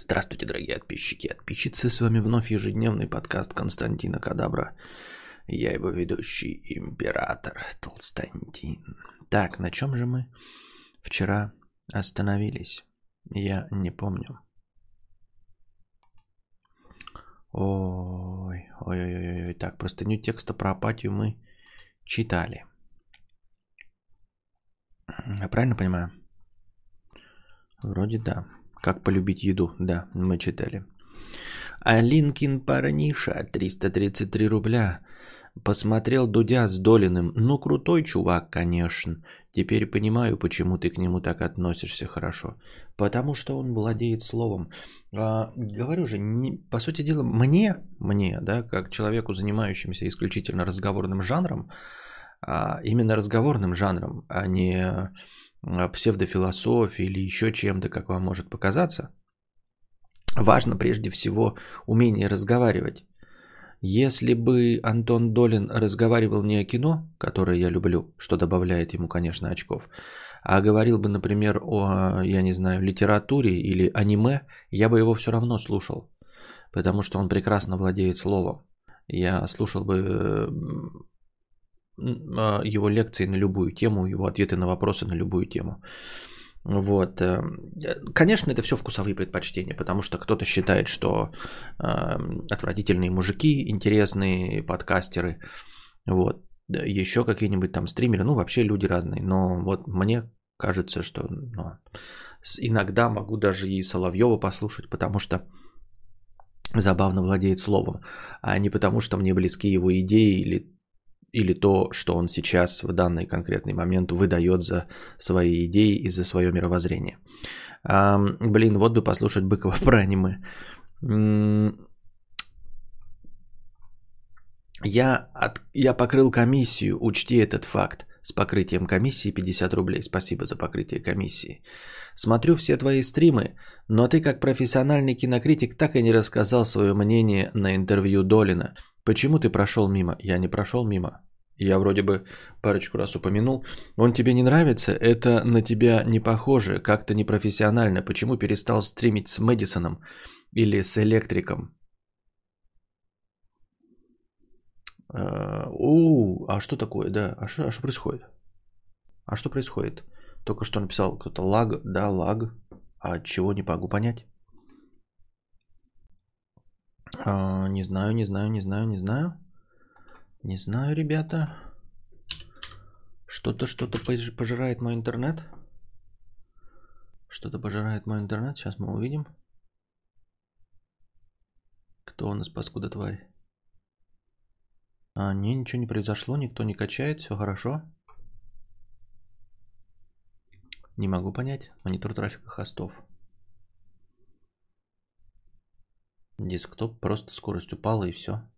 Здравствуйте, дорогие подписчики и подписчицы. С вами вновь ежедневный подкаст Константина Кадабра. Я его ведущий император Толстантин. Так, на чем же мы вчера остановились? Я не помню. Ой, ой, ой, ой. Так, простыню текста про апатию мы читали. Я правильно понимаю? Вроде да. Как полюбить еду, да, мы читали. Алинкин парниша, 333 рубля. Посмотрел Дудя с Долиным. Ну, крутой чувак, конечно. Теперь понимаю, почему ты к нему так относишься хорошо. Потому что он владеет словом. А, говорю же, не, по сути дела, мне, мне, да, как человеку, занимающемуся исключительно разговорным жанром, а, именно разговорным жанром, а не а, псевдофилософии или еще чем-то, как вам может показаться, важно прежде всего умение разговаривать. Если бы Антон Долин разговаривал не о кино, которое я люблю, что добавляет ему, конечно, очков, а говорил бы, например, о, я не знаю, литературе или аниме, я бы его все равно слушал, потому что он прекрасно владеет словом. Я слушал бы его лекции на любую тему, его ответы на вопросы на любую тему. Вот. Э, конечно, это все вкусовые предпочтения, потому что кто-то считает, что э, отвратительные мужики, интересные подкастеры, вот, еще какие-нибудь там стримеры, ну, вообще люди разные. Но вот мне кажется, что ну, иногда могу даже и Соловьева послушать, потому что забавно владеет словом, а не потому что мне близки его идеи или или то, что он сейчас в данный конкретный момент выдает за свои идеи и за свое мировоззрение. А, блин, вот бы послушать Быкова про аниме. Я, от, я покрыл комиссию, учти этот факт. С покрытием комиссии 50 рублей. Спасибо за покрытие комиссии. Смотрю все твои стримы, но ты как профессиональный кинокритик так и не рассказал свое мнение на интервью Долина. Почему ты прошел мимо? Я не прошел мимо. Я вроде бы парочку раз упомянул. Он тебе не нравится? Это на тебя не похоже, как-то непрофессионально. Почему перестал стримить с Мэдисоном или с Электриком? А, у, а что такое, да? А что, а что происходит? А что происходит? Только что написал кто-то лаг, да, лаг. А чего не могу понять? А, не знаю, не знаю, не знаю, не знаю. Не знаю, ребята. Что-то, что-то пожирает мой интернет. Что-то пожирает мой интернет. Сейчас мы увидим. Кто у нас паскуда тварь? А, не, ничего не произошло, никто не качает, все хорошо. Не могу понять. Монитор трафика хостов. Десктоп, просто скорость упала и все.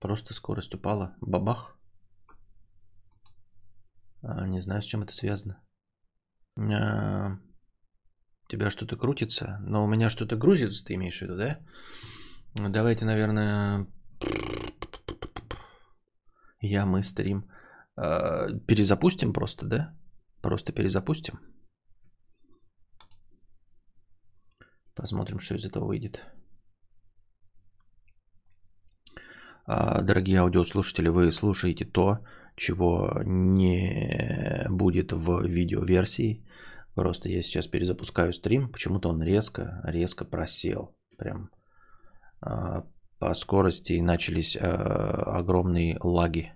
Просто скорость упала. Бабах. А, не знаю, с чем это связано. А, у тебя что-то крутится, но у меня что-то грузится, ты имеешь в виду, да? Давайте, наверное, я, мы стрим. А, перезапустим просто, да? Просто перезапустим. Посмотрим, что из этого выйдет. А, дорогие аудиослушатели, вы слушаете то, чего не будет в видеоверсии. Просто я сейчас перезапускаю стрим, почему-то он резко, резко просел. Прям а, по скорости начались а, огромные лаги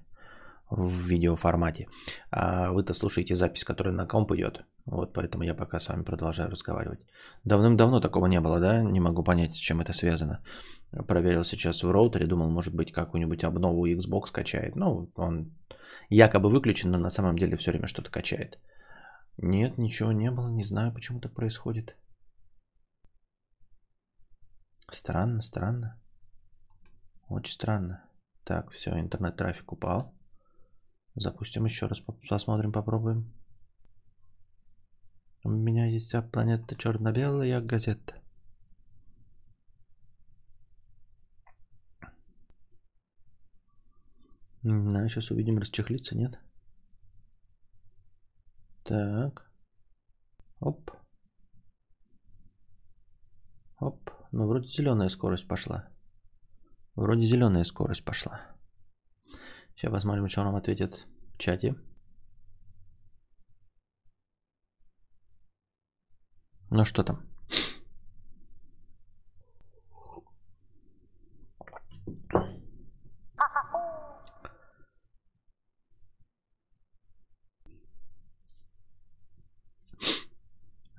в видеоформате. А вы-то слушаете запись, которая на комп идет. Вот поэтому я пока с вами продолжаю разговаривать. Давным-давно такого не было, да? Не могу понять, с чем это связано. Проверил сейчас в роутере, думал, может быть, какую-нибудь обнову Xbox качает. Ну, он якобы выключен, но на самом деле все время что-то качает. Нет, ничего не было, не знаю, почему так происходит. Странно, странно. Очень странно. Так, все, интернет-трафик упал. Запустим еще раз, посмотрим, попробуем. У меня есть вся планета черно-белая газета. Да, сейчас увидим, расчехлиться, нет? Так. Оп. Ну, вроде зеленая скорость пошла. Вроде зеленая скорость пошла. Сейчас посмотрим, что нам ответят в чате. Ну что там?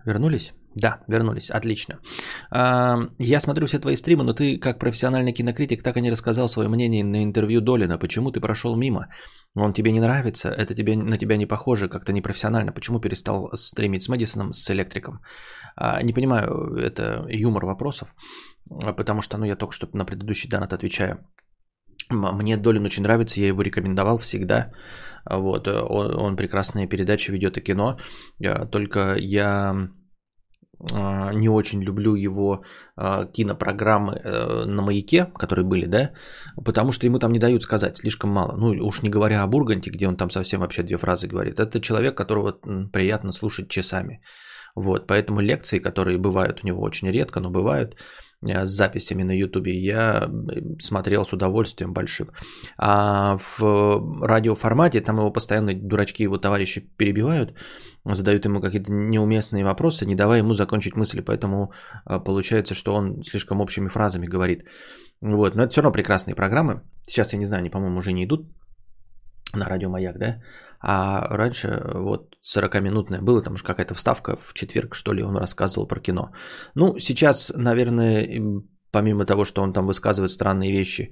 Вернулись? Да, вернулись. Отлично. А, я смотрю все твои стримы, но ты, как профессиональный кинокритик, так и не рассказал свое мнение на интервью Долина. Почему ты прошел мимо? Он тебе не нравится? Это тебе, на тебя не похоже, как-то непрофессионально. Почему перестал стримить с Мэдисоном, с Электриком? А, не понимаю, это юмор вопросов, потому что ну, я только что на предыдущий донат отвечаю. Мне Долин очень нравится, я его рекомендовал всегда. Вот, он, он прекрасные передачи ведет и кино. Только я а, не очень люблю его а, кинопрограммы э, на маяке, которые были, да, потому что ему там не дают сказать слишком мало. Ну, уж не говоря о Бурганте, где он там совсем вообще две фразы говорит. Это человек, которого приятно слушать часами. Вот, поэтому лекции, которые бывают у него очень редко, но бывают, Э, с записями на Ютубе, я смотрел с удовольствием большим. А в радиоформате там его постоянно дурачки его товарищи перебивают, задают ему какие-то неуместные вопросы, не давая ему закончить мысли, поэтому э, получается, что он слишком общими фразами говорит. Вот, но это все равно прекрасные программы. Сейчас, я не знаю, они, по-моему, уже не идут на радио Маяк, да? А раньше вот 40-минутная была, там же какая-то вставка в четверг, что ли, он рассказывал про кино. Ну, сейчас, наверное, помимо того, что он там высказывает странные вещи,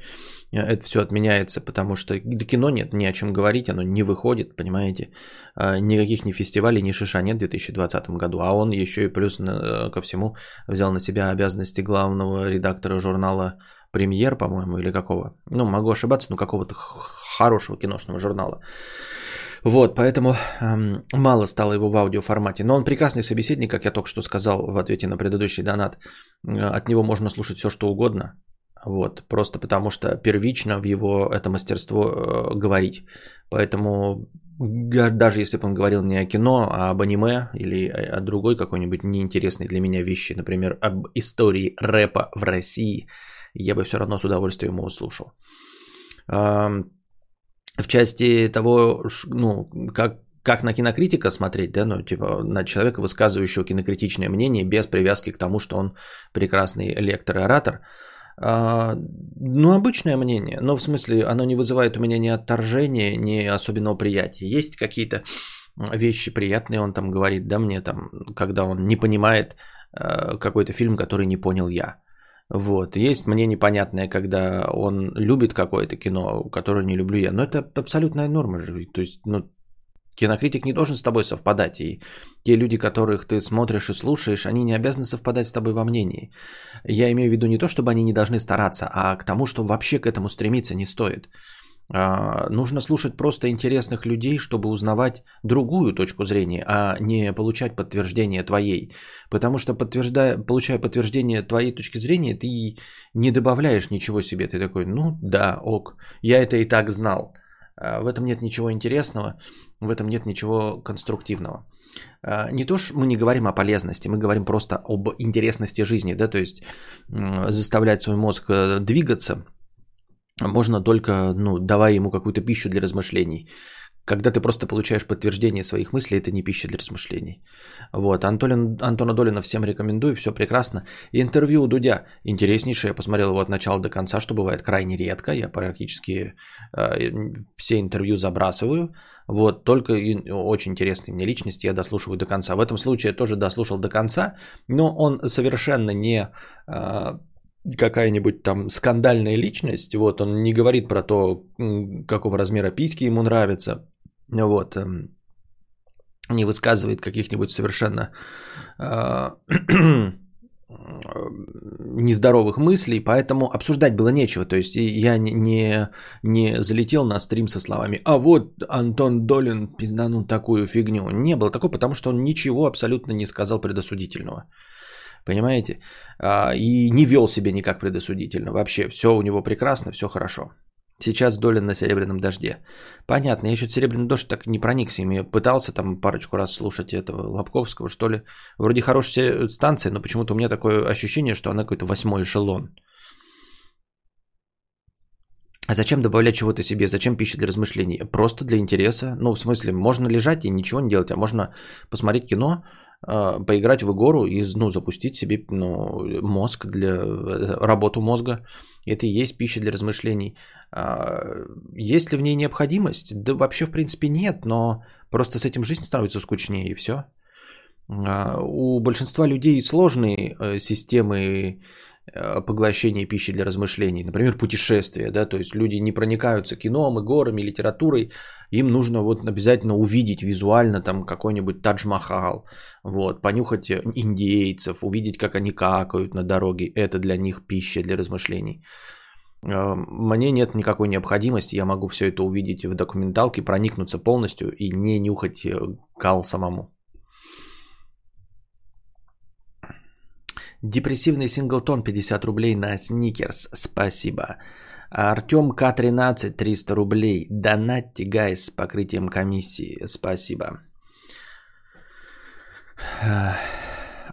э, это все отменяется, потому что до кино нет ни о чем говорить, оно не выходит, понимаете. А, никаких ни фестивалей, ни шиша нет в 2020 году, а он еще и плюс э, ко всему взял на себя обязанности главного редактора журнала «Премьер», по-моему, или какого. Ну, могу ошибаться, но какого-то хорошего киношного журнала. Вот, поэтому эм, мало стало его в аудиоформате. Но он прекрасный собеседник, как я только что сказал в ответе на предыдущий донат. Э, от него можно слушать все, что угодно. Вот, просто потому что первично в его это мастерство э, говорить. Поэтому даже если бы он говорил не о кино, а об аниме или о другой какой-нибудь неинтересной для меня вещи, например, об истории рэпа в России, я бы все равно с удовольствием его услышал в части того, ну, как, как на кинокритика смотреть, да, ну, типа, на человека, высказывающего кинокритичное мнение без привязки к тому, что он прекрасный лектор и оратор. А, ну, обычное мнение, но в смысле, оно не вызывает у меня ни отторжения, ни особенного приятия. Есть какие-то вещи приятные, он там говорит, да, мне там, когда он не понимает э, какой-то фильм, который не понял я. Вот. Есть мне непонятное, когда он любит какое-то кино, которое не люблю я. Но это абсолютная норма же. То есть, ну, кинокритик не должен с тобой совпадать. И те люди, которых ты смотришь и слушаешь, они не обязаны совпадать с тобой во мнении. Я имею в виду не то, чтобы они не должны стараться, а к тому, что вообще к этому стремиться не стоит. А, нужно слушать просто интересных людей, чтобы узнавать другую точку зрения, а не получать подтверждение твоей. Потому что подтверждая, получая подтверждение твоей точки зрения, ты не добавляешь ничего себе. Ты такой, ну да, ок, я это и так знал. А, в этом нет ничего интересного, в этом нет ничего конструктивного. А, не то, что мы не говорим о полезности, мы говорим просто об интересности жизни, да, то есть заставлять свой мозг э, двигаться – можно только, ну, давая ему какую-то пищу для размышлений. Когда ты просто получаешь подтверждение своих мыслей, это не пища для размышлений. Вот, Антолин, Антона Долина всем рекомендую, все прекрасно. Интервью у Дудя интереснейшее, я посмотрел его от начала до конца, что бывает крайне редко. Я практически э, все интервью забрасываю. Вот, только очень интересные мне личности я дослушиваю до конца. В этом случае я тоже дослушал до конца, но он совершенно не... Э, какая-нибудь там скандальная личность, вот, он не говорит про то, какого размера письки ему нравятся, вот, эм, не высказывает каких-нибудь совершенно э, нездоровых мыслей, поэтому обсуждать было нечего. То есть я не, не залетел на стрим со словами «А вот Антон Долин пизданул такую фигню». Не было такого, потому что он ничего абсолютно не сказал предосудительного. Понимаете? А, и не вел себя никак предосудительно. Вообще все у него прекрасно, все хорошо. Сейчас Долин на «Серебряном дожде». Понятно, я еще «Серебряный дождь» так не проникся ими. Пытался там парочку раз слушать этого Лобковского, что ли. Вроде хорошая станция, но почему-то у меня такое ощущение, что она какой-то восьмой эшелон. А зачем добавлять чего-то себе? Зачем пища для размышлений? Просто для интереса. Ну, в смысле, можно лежать и ничего не делать, а можно посмотреть кино, поиграть в игру и ну, запустить себе ну, мозг для э, работу мозга. Это и есть пища для размышлений. А, есть ли в ней необходимость? Да вообще в принципе нет, но просто с этим жизнь становится скучнее и все. А, у большинства людей сложные э, системы э, поглощения пищи для размышлений. Например, путешествия. Да? То есть люди не проникаются кином, и горами, литературой, им нужно вот обязательно увидеть визуально там какой-нибудь Тадж-Махал, вот, понюхать индейцев, увидеть, как они какают на дороге. Это для них пища для размышлений. Э, мне нет никакой необходимости, я могу все это увидеть в документалке, проникнуться полностью и не нюхать э, кал самому. Депрессивный синглтон 50 рублей на сникерс. Спасибо. Артем К13 300 рублей. Донатьте, гайс, с покрытием комиссии. Спасибо.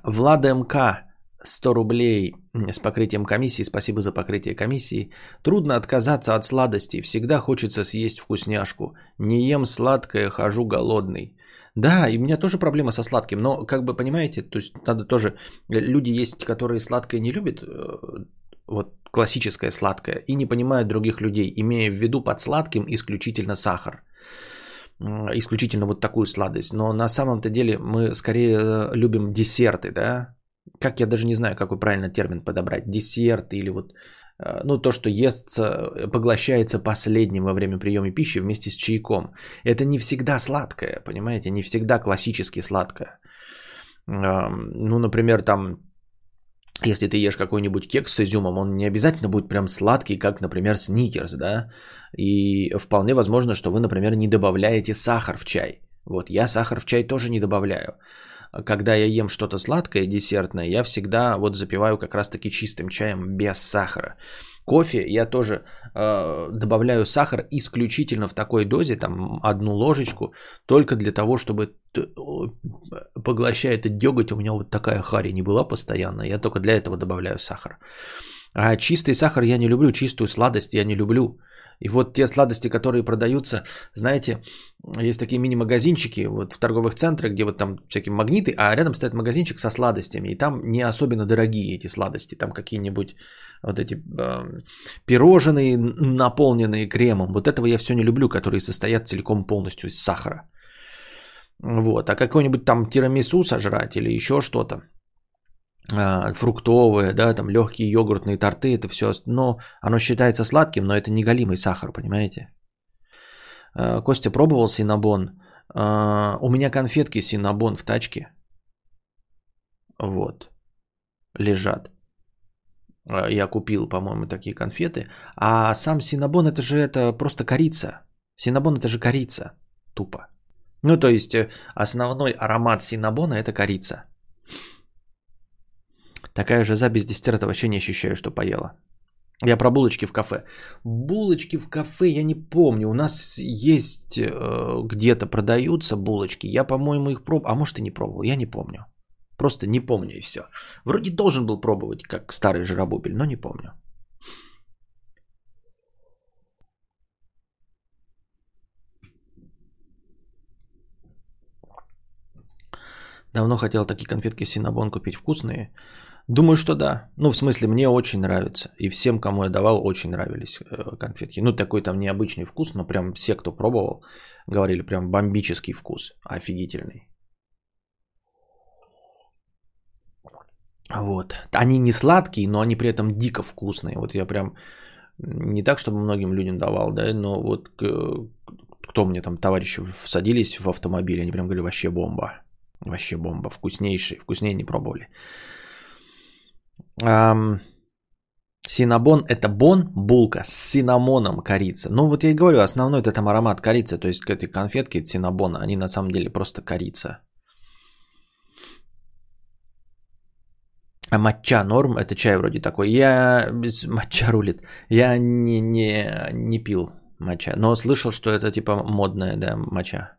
Влада МК 100 рублей с покрытием комиссии. Спасибо за покрытие комиссии. Трудно отказаться от сладостей. Всегда хочется съесть вкусняшку. Не ем сладкое, хожу голодный. Да, и у меня тоже проблема со сладким, но как бы понимаете, то есть надо тоже, люди есть, которые сладкое не любят, э, вот классическое сладкое, и не понимают других людей, имея в виду под сладким исключительно сахар. Исключительно вот такую сладость. Но на самом-то деле мы скорее э, любим десерты, да? Как я даже не знаю, какой правильно термин подобрать. Десерт или вот э, ну, то, что естся, поглощается последним во время приема пищи вместе с чайком. Это не всегда сладкое, понимаете, не всегда классически сладкое. Ну, например, там если ты ешь какой-нибудь кекс с изюмом, он не обязательно будет прям сладкий, как, например, сникерс, да? И вполне возможно, что вы, например, не добавляете сахар в чай. Вот я сахар в чай тоже не добавляю. Когда я ем что-то сладкое, десертное, я всегда вот запиваю как раз-таки чистым чаем без сахара. Кофе я тоже э, добавляю сахар исключительно в такой дозе, там одну ложечку, только для того, чтобы поглощая этот деготь, у меня вот такая хари не была постоянно, я только для этого добавляю сахар. А чистый сахар я не люблю, чистую сладость я не люблю. И вот те сладости, которые продаются, знаете, есть такие мини-магазинчики вот в торговых центрах, где вот там всякие магниты, а рядом стоит магазинчик со сладостями, и там не особенно дорогие эти сладости, там какие-нибудь вот эти э, пирожные, наполненные кремом. Вот этого я все не люблю, которые состоят целиком полностью из сахара. Вот. А какой-нибудь там тирамису сожрать или еще что-то, фруктовые, да, там легкие йогуртные торты, это все, но оно считается сладким, но это не галимый сахар, понимаете? Э, Костя пробовал синабон. Э, у меня конфетки синабон в тачке. Вот. Лежат. А, я купил, по-моему, такие конфеты. А сам синабон это же это просто корица. Синабон это же корица. Тупо. Ну, то есть э, основной аромат синабона это корица. Такая же за без десерта вообще не ощущаю, что поела. Я про булочки в кафе. Булочки в кафе я не помню. У нас есть э, где-то продаются булочки. Я, по-моему, их пробовал. А может и не пробовал. Я не помню. Просто не помню и все. Вроде должен был пробовать, как старый жиробубель, но не помню. Давно хотел такие конфетки Синабон купить вкусные. Думаю, что да. Ну, в смысле, мне очень нравится. И всем, кому я давал, очень нравились э, конфетки. Ну, такой там необычный вкус, но прям все, кто пробовал, говорили, прям бомбический вкус. Офигительный. Вот. Они не сладкие, но они при этом дико вкусные. Вот я прям не так, чтобы многим людям давал, да, но вот кто мне там, товарищи, садились в автомобиль, они прям говорили, вообще бомба. Вообще бомба. Вкуснейший. Вкуснее не пробовали. Синабон это бон, булка с синамоном корица. Ну вот я и говорю, основной это там аромат корицы. То есть эти конфетки синабона, они на самом деле просто корица. А матча норм, это чай вроде такой. Я... Матча рулит. Я не, не, не пил матча, но слышал, что это типа модная, да, матча.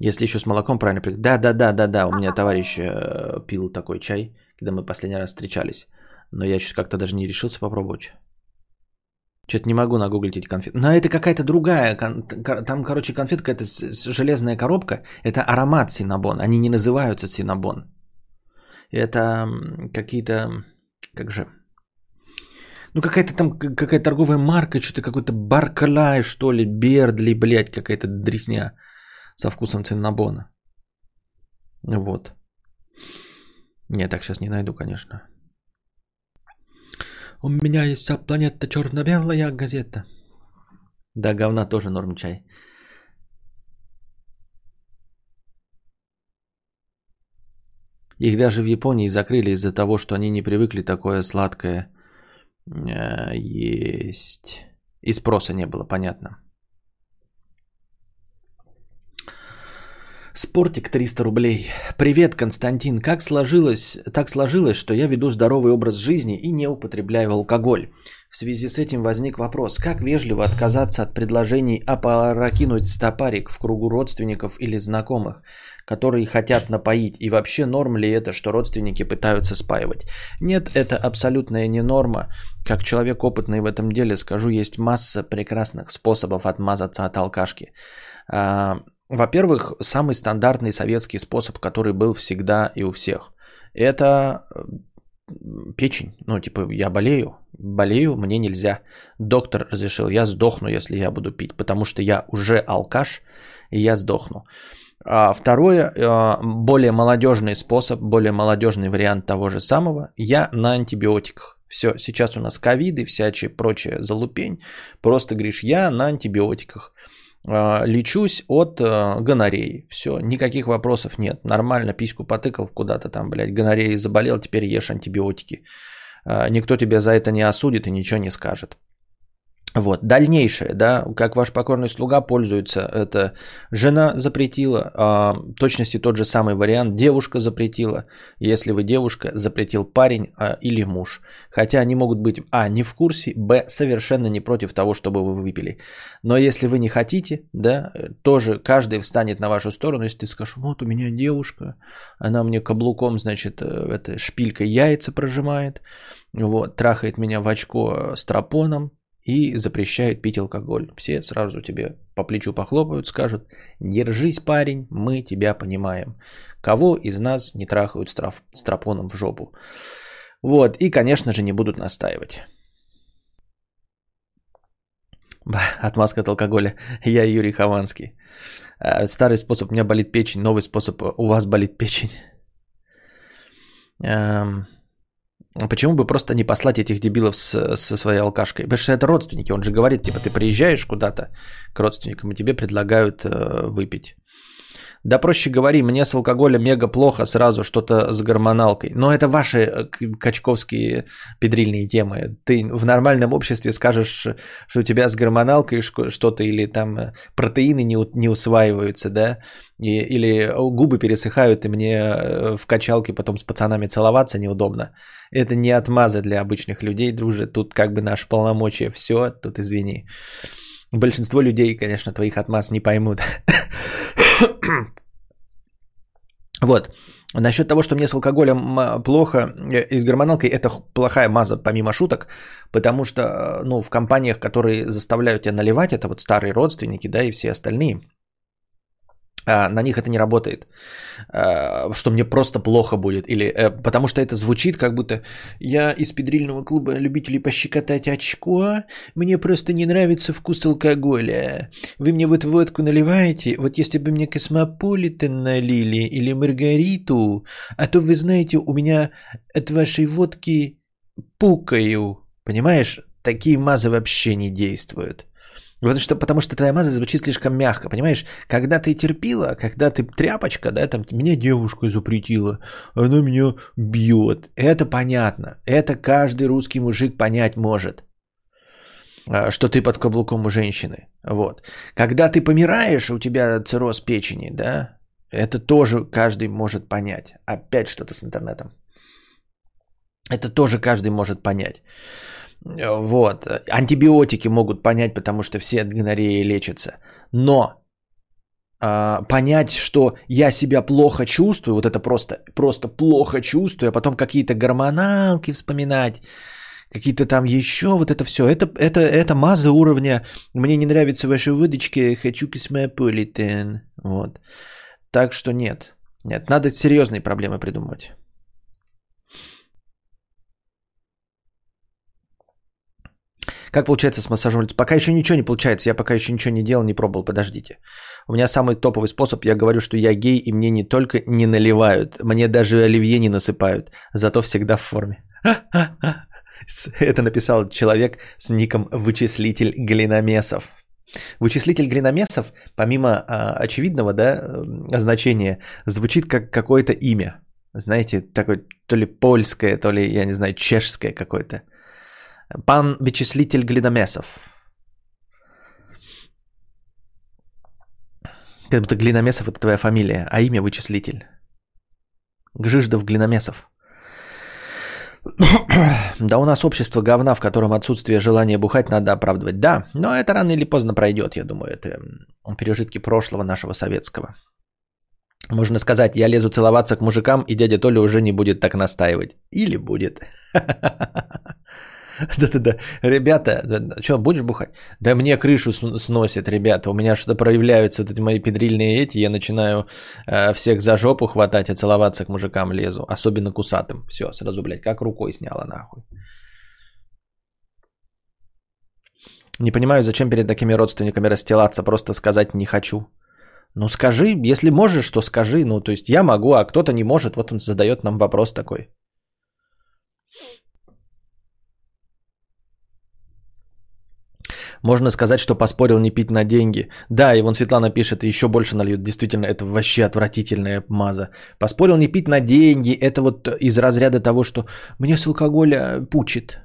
Если еще с молоком правильно... Да, да, да, да, да. У меня товарищ э, пил такой чай, когда мы последний раз встречались. Но я сейчас как-то даже не решился попробовать. Что-то не могу нагуглить эти конфеты. Но это какая-то другая. Там, короче, конфетка это железная коробка. Это аромат синабон. Они не называются синабон. Это какие-то... Как же? Ну, какая-то там какая-то торговая марка, что-то какой-то Барклай, что ли, Бердли, блядь, какая-то дресня со вкусом циннабона. Вот. Не, так сейчас не найду, конечно. У меня есть вся планета черно-белая газета. Да, говна тоже норм чай. Их даже в Японии закрыли из-за того, что они не привыкли такое сладкое э, есть. И спроса не было, понятно. Спортик 300 рублей. Привет, Константин. Как сложилось, так сложилось, что я веду здоровый образ жизни и не употребляю алкоголь. В связи с этим возник вопрос, как вежливо отказаться от предложений опрокинуть стопарик в кругу родственников или знакомых, которые хотят напоить, и вообще норм ли это, что родственники пытаются спаивать? Нет, это абсолютная не норма. Как человек опытный в этом деле скажу, есть масса прекрасных способов отмазаться от алкашки. А, во-первых, самый стандартный советский способ, который был всегда и у всех, это печень. Ну, типа, я болею, болею, мне нельзя. Доктор разрешил, я сдохну, если я буду пить, потому что я уже алкаш, и я сдохну. А второе, а, более молодежный способ, более молодежный вариант того же самого, я на антибиотиках. Все, сейчас у нас ковиды, всячие прочее залупень. Просто говоришь, я на антибиотиках. А, лечусь от э, гонореи. Все, никаких вопросов нет. Нормально, письку потыкал куда-то там, блядь, гонореей заболел, теперь ешь антибиотики. А, никто тебя за это не осудит и ничего не скажет. Вот, дальнейшее, да, как ваш покорный слуга пользуется, это жена запретила, а, точности тот же самый вариант, девушка запретила, если вы девушка, запретил парень а, или муж. Хотя они могут быть, а, не в курсе, б, совершенно не против того, чтобы вы выпили. Но если вы не хотите, да, тоже каждый встанет на вашу сторону, если ты скажешь, вот у меня девушка, она мне каблуком, значит, э, это, шпилькой яйца прожимает, вот, трахает меня в очко с тропоном, и запрещают пить алкоголь. Все сразу тебе по плечу похлопают, скажут, держись, парень, мы тебя понимаем. Кого из нас не трахают с, траф, с тропоном в жопу? Вот, и, конечно же, не будут настаивать. Отмазка от алкоголя. Я Юрий Хованский. А, старый способ, у меня болит печень, новый способ, у вас болит печень. Почему бы просто не послать этих дебилов с, со своей алкашкой? Потому что это родственники. Он же говорит, типа, ты приезжаешь куда-то к родственникам, и тебе предлагают э, выпить. Да проще говори, мне с алкоголем мега плохо, сразу что-то с гормоналкой. Но это ваши э, качковские педрильные темы. Ты в нормальном обществе скажешь, что у тебя с гормоналкой что-то или там э, протеины не, не усваиваются, да, и, или губы пересыхают, и мне э, в качалке потом с пацанами целоваться неудобно. Это не отмазы для обычных людей, друже. Тут как бы наше полномочия все, тут извини. Большинство людей, конечно, твоих отмаз не поймут. Вот. Насчет того, что мне с алкоголем плохо э, и с гормоналкой, это плохая маза, помимо шуток, потому что э, ну, в компаниях, которые заставляют тебя наливать, это вот старые родственники, да, и все остальные – на них это не работает, а, что мне просто плохо будет, или э, потому что это звучит как будто я из педрильного клуба любителей пощекотать очко, мне просто не нравится вкус алкоголя, вы мне вот водку наливаете, вот если бы мне космополитен налили или маргариту, а то вы знаете, у меня от вашей водки пукаю, понимаешь, такие мазы вообще не действуют. Потому что, потому что твоя маза звучит слишком мягко, понимаешь? Когда ты терпила, когда ты тряпочка, да, там меня девушка запретила, она меня бьет. Это понятно. Это каждый русский мужик понять может а, что ты под каблуком у женщины. Вот. Когда ты помираешь, у тебя цирроз печени, да, Это тоже каждый может понять. Опять что-то с интернетом. Это тоже каждый может понять. Вот. Антибиотики могут понять, потому что все от гонореи лечатся. Но а, понять, что я себя плохо чувствую, вот это просто, просто плохо чувствую, а потом какие-то гормоналки вспоминать, какие-то там еще, вот это все, это, это, это маза уровня, мне не нравится ваши выдачки, хочу космополитен, вот. Так что нет, нет, надо серьезные проблемы придумывать. Как получается с массажом лица? Пока еще ничего не получается. Я пока еще ничего не делал, не пробовал. Подождите. У меня самый топовый способ. Я говорю, что я гей, и мне не только не наливают, мне даже оливье не насыпают. Зато всегда в форме. Это написал человек с ником Вычислитель Глиномесов. Вычислитель Глиномесов, помимо а, очевидного да, значения, звучит как какое-то имя. Знаете, такое то ли польское, то ли, я не знаю, чешское какое-то. Пан вычислитель Глиномесов. Как будто Глиномесов это твоя фамилия, а имя вычислитель. Гжиждов Глиномесов. Да у нас общество говна, в котором отсутствие желания бухать надо оправдывать. Да, но это рано или поздно пройдет, я думаю. Это пережитки прошлого нашего советского. Можно сказать, я лезу целоваться к мужикам, и дядя Толя уже не будет так настаивать. Или будет. Да-да-да. Ребята, что, будешь бухать? Да мне крышу сносит, ребята. У меня что-то проявляются вот эти мои педрильные эти. Я начинаю э, всех за жопу хватать, а целоваться к мужикам лезу. Особенно кусатым. Все, сразу, блядь, как рукой сняла нахуй. Не понимаю, зачем перед такими родственниками расстилаться, просто сказать не хочу. Ну скажи, если можешь, то скажи. Ну, то есть я могу, а кто-то не может. Вот он задает нам вопрос такой. Можно сказать, что поспорил не пить на деньги. Да, и вон Светлана пишет, еще больше нальют. Действительно, это вообще отвратительная маза. Поспорил не пить на деньги. Это вот из разряда того, что мне с алкоголя пучит.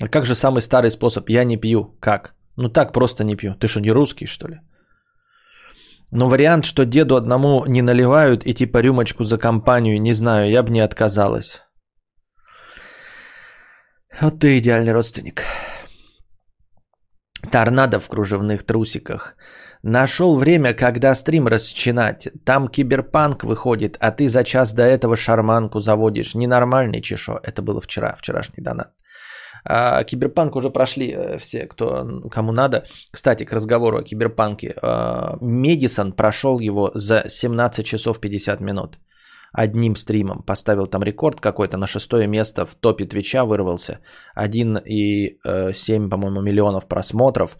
А как же самый старый способ? Я не пью. Как? Ну так просто не пью. Ты что, не русский, что ли? Но вариант, что деду одному не наливают и типа рюмочку за компанию, не знаю, я бы не отказалась. Вот ты идеальный родственник. Торнадо в кружевных трусиках. Нашел время, когда стрим расчинать. Там киберпанк выходит, а ты за час до этого шарманку заводишь. Ненормальный чешо. Это было вчера, вчерашний донат. А, киберпанк уже прошли э, все, кто, кому надо. Кстати, к разговору о киберпанке. А, Медисон прошел его за 17 часов 50 минут. Одним стримом поставил там рекорд какой-то на шестое место в топе Твича вырвался. 1,7, э, по-моему, миллионов просмотров.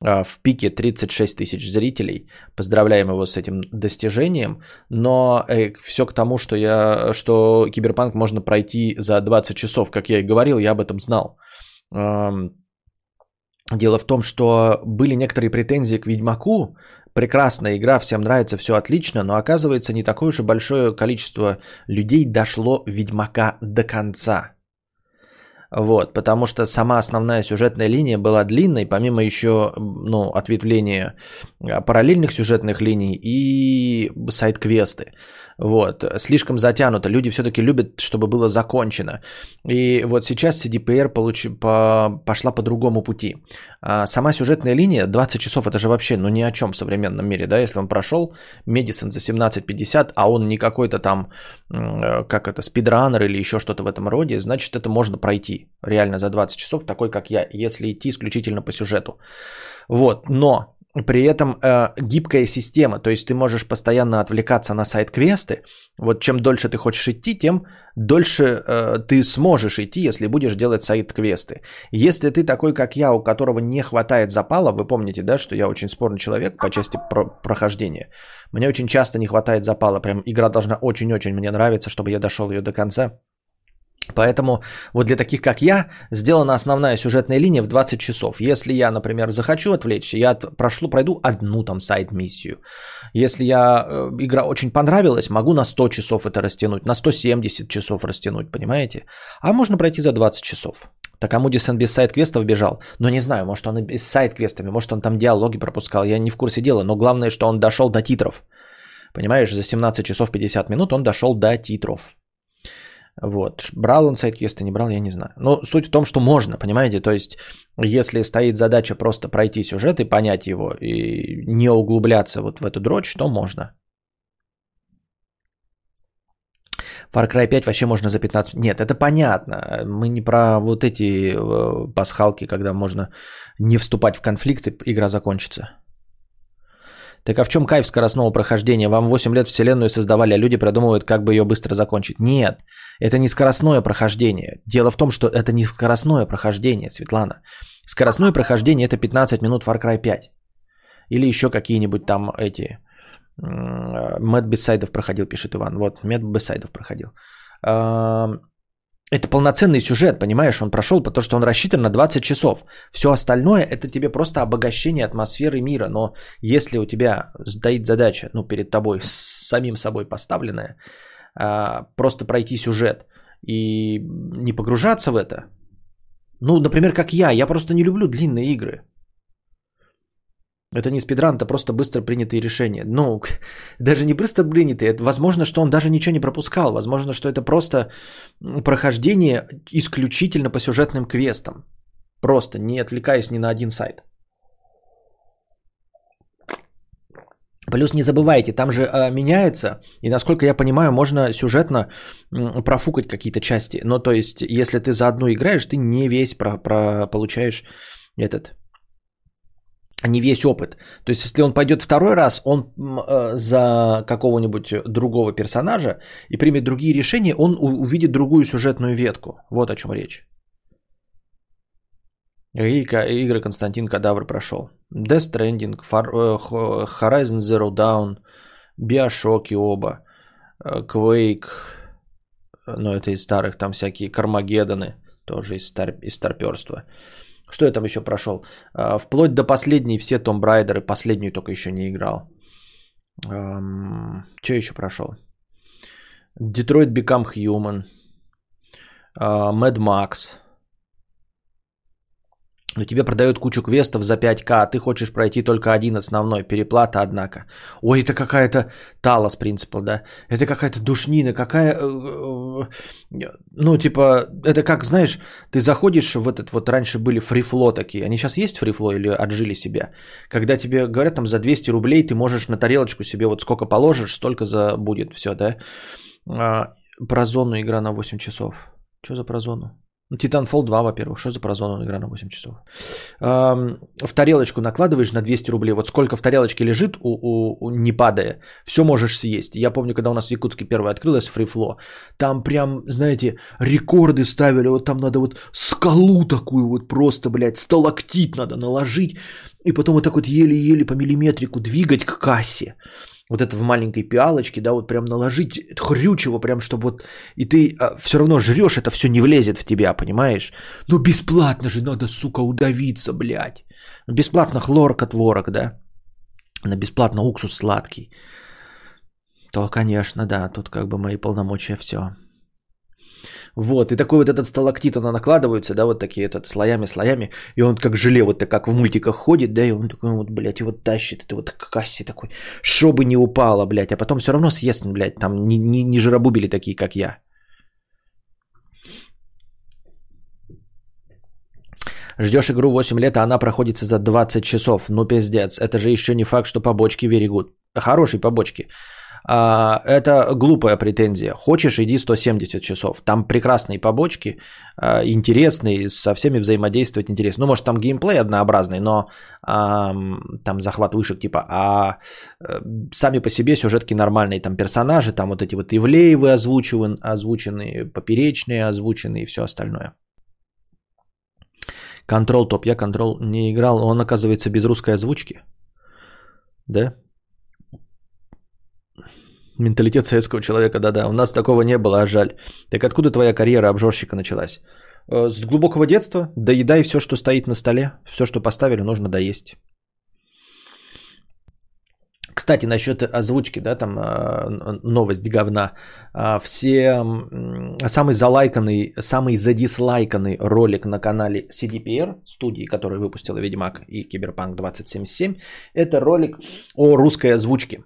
А, в пике 36 тысяч зрителей. Поздравляем его с этим достижением. Но э, все к тому, что, я, что Киберпанк можно пройти за 20 часов. Как я и говорил, я об этом знал. Дело в том, что были некоторые претензии к Ведьмаку. Прекрасная игра, всем нравится, все отлично, но оказывается не такое уж и большое количество людей дошло Ведьмака до конца. Вот, потому что сама основная сюжетная линия была длинной, помимо еще ну, ответвления а, параллельных сюжетных линий и сайт-квесты. Вот, слишком затянуто. Люди все-таки любят, чтобы было закончено. И вот сейчас CDPR получ... по... пошла по другому пути. А сама сюжетная линия 20 часов это же вообще ну ни о чем в современном мире, да, если он прошел Медисон за 17.50, а он не какой-то там, э, как это, спидранер или еще что-то в этом роде, значит это можно пройти реально за 20 часов, такой как я, если идти исключительно по сюжету. Вот, но при этом э, гибкая система, то есть ты можешь постоянно отвлекаться на сайт-квесты. Вот чем дольше ты хочешь идти, тем дольше э, ты сможешь идти, если будешь делать сайт-квесты. Если ты такой, как я, у которого не хватает запала, вы помните, да, что я очень спорный человек по части про- прохождения. Мне очень часто не хватает запала, прям игра должна очень-очень мне нравиться, чтобы я дошел ее до конца. Поэтому вот для таких, как я, сделана основная сюжетная линия в 20 часов. Если я, например, захочу отвлечься, я прошло, пройду одну там сайт-миссию. Если я, э, игра очень понравилась, могу на 100 часов это растянуть, на 170 часов растянуть, понимаете? А можно пройти за 20 часов. Так а Мудисон без сайт-квестов бежал? Ну, не знаю, может, он и без сайт-квестами, может, он там диалоги пропускал, я не в курсе дела. Но главное, что он дошел до титров. Понимаешь, за 17 часов 50 минут он дошел до титров. Вот. Брал он сайт-квесты, не брал, я не знаю. Но суть в том, что можно, понимаете? То есть, если стоит задача просто пройти сюжет и понять его, и не углубляться вот в эту дрочь, то можно. Far Cry 5 вообще можно за 15... Нет, это понятно. Мы не про вот эти э, пасхалки, когда можно не вступать в конфликты, игра закончится. Так а в чем кайф скоростного прохождения? Вам 8 лет вселенную создавали, а люди продумывают, как бы ее быстро закончить. Нет, это не скоростное прохождение. Дело в том, что это не скоростное прохождение, Светлана. Скоростное прохождение это 15 минут Far Cry 5. Или еще какие-нибудь там эти... Мэтт Бессайдов проходил, пишет Иван. Вот, Мэтт Бессайдов проходил. Это полноценный сюжет, понимаешь? Он прошел, потому что он рассчитан на 20 часов. Все остальное это тебе просто обогащение атмосферы мира. Но если у тебя стоит задача, ну, перед тобой с самим собой поставленная, а, просто пройти сюжет и не погружаться в это, ну, например, как я, я просто не люблю длинные игры. Это не спидран, это просто быстро принятые решения. Ну, даже не быстро принятые. Возможно, что он даже ничего не пропускал. Возможно, что это просто прохождение исключительно по сюжетным квестам. Просто не отвлекаясь ни на один сайт. Плюс не забывайте, там же э, меняется, и насколько я понимаю, можно сюжетно э, профукать какие-то части. Но то есть, если ты за одну играешь, ты не весь про, про, получаешь этот не весь опыт. То есть, если он пойдет второй раз, он э, за какого-нибудь другого персонажа и примет другие решения, он увидит другую сюжетную ветку. Вот о чем речь. И игры Константин Кадавр прошел. Death Stranding, Far, uh, Horizon Zero Dawn, Bioshock и оба, э, Quake, ну это из старых, там всякие Кармагеддоны, тоже из, стар, из старперства. Что я там еще прошел? А, вплоть до последней все Том Брайдеры, последнюю только еще не играл. Что еще прошел? Detroit Become Human. А, Mad Max но тебе продают кучу квестов за 5к, а ты хочешь пройти только один основной, переплата, однако. Ой, это какая-то Талос принципал, да? Это какая-то душнина, какая... Э, э, ну, типа, это как, знаешь, ты заходишь в этот, вот раньше были фрифло такие, они сейчас есть фрифло или отжили себя? Когда тебе говорят, там, за 200 рублей ты можешь на тарелочку себе вот сколько положишь, столько за будет все, да? А, про зону игра на 8 часов. Что за про зону? Ну, Titanfall 2, во-первых. Что за прозону игра на 8 часов? В тарелочку накладываешь на 200 рублей. Вот сколько в тарелочке лежит, у, у, у, не падая, все можешь съесть. Я помню, когда у нас в Якутске первое открылось, фрифло, там прям, знаете, рекорды ставили. Вот там надо вот скалу такую вот просто, блядь, сталактит надо наложить. И потом вот так вот еле-еле по миллиметрику двигать к кассе вот это в маленькой пиалочке, да, вот прям наложить хрючево, прям чтобы вот, и ты а, все равно жрешь, это все не влезет в тебя, понимаешь? Но бесплатно же надо, сука, удавиться, блядь. Бесплатно хлорка творог, да, на бесплатно уксус сладкий. То, конечно, да, тут как бы мои полномочия все. Вот, и такой вот этот сталактит, она накладывается, да, вот такие этот слоями-слоями, и он как желе, вот так как в мультиках ходит, да, и он такой вот, блядь, вот тащит, это вот к кассе такой, чтобы не упало, блядь, а потом все равно съест, блядь, там не, не, не жиробубили такие, как я. Ждешь игру 8 лет, а она проходится за 20 часов. Ну, пиздец. Это же еще не факт, что побочки good. Хорошие побочки. А, это глупая претензия. Хочешь, иди 170 часов. Там прекрасные побочки, а, интересные, со всеми взаимодействовать интересно. Ну, может, там геймплей однообразный, но там захват вышек типа, а э, сами по себе сюжетки нормальные, там персонажи, там вот эти вот Ивлеевы озвучены, озвученные, поперечные озвученные и все остальное. Контрол топ. Я контрол не играл. Он, оказывается, без русской озвучки. Да? Менталитет советского человека, да-да. У нас такого не было, а жаль. Так откуда твоя карьера обжорщика началась? Э, с глубокого детства. Доедай все, что стоит на столе. Все, что поставили, нужно доесть. Кстати, насчет озвучки, да, там э, новость говна. А, все самый залайканный, самый задислайканный ролик на канале CDPR, студии, которая выпустила Ведьмак и Киберпанк 2077, это ролик о русской озвучке.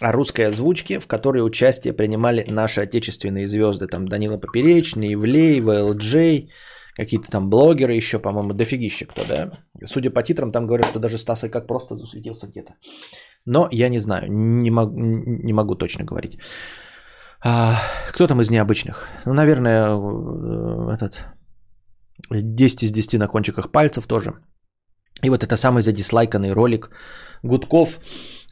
О русской озвучке, в которой участие принимали наши отечественные звезды. Там Данила Поперечный, Ивлей, ВЛД, какие-то там блогеры еще, по-моему, дофигища кто, да. Судя по титрам, там говорят, что даже Стас как просто засветился где-то. Но я не знаю, не, мог, не могу точно говорить. А, кто там из необычных? Ну, наверное, э, этот 10 из 10 на кончиках пальцев тоже. И вот это самый задислайканный ролик Гудков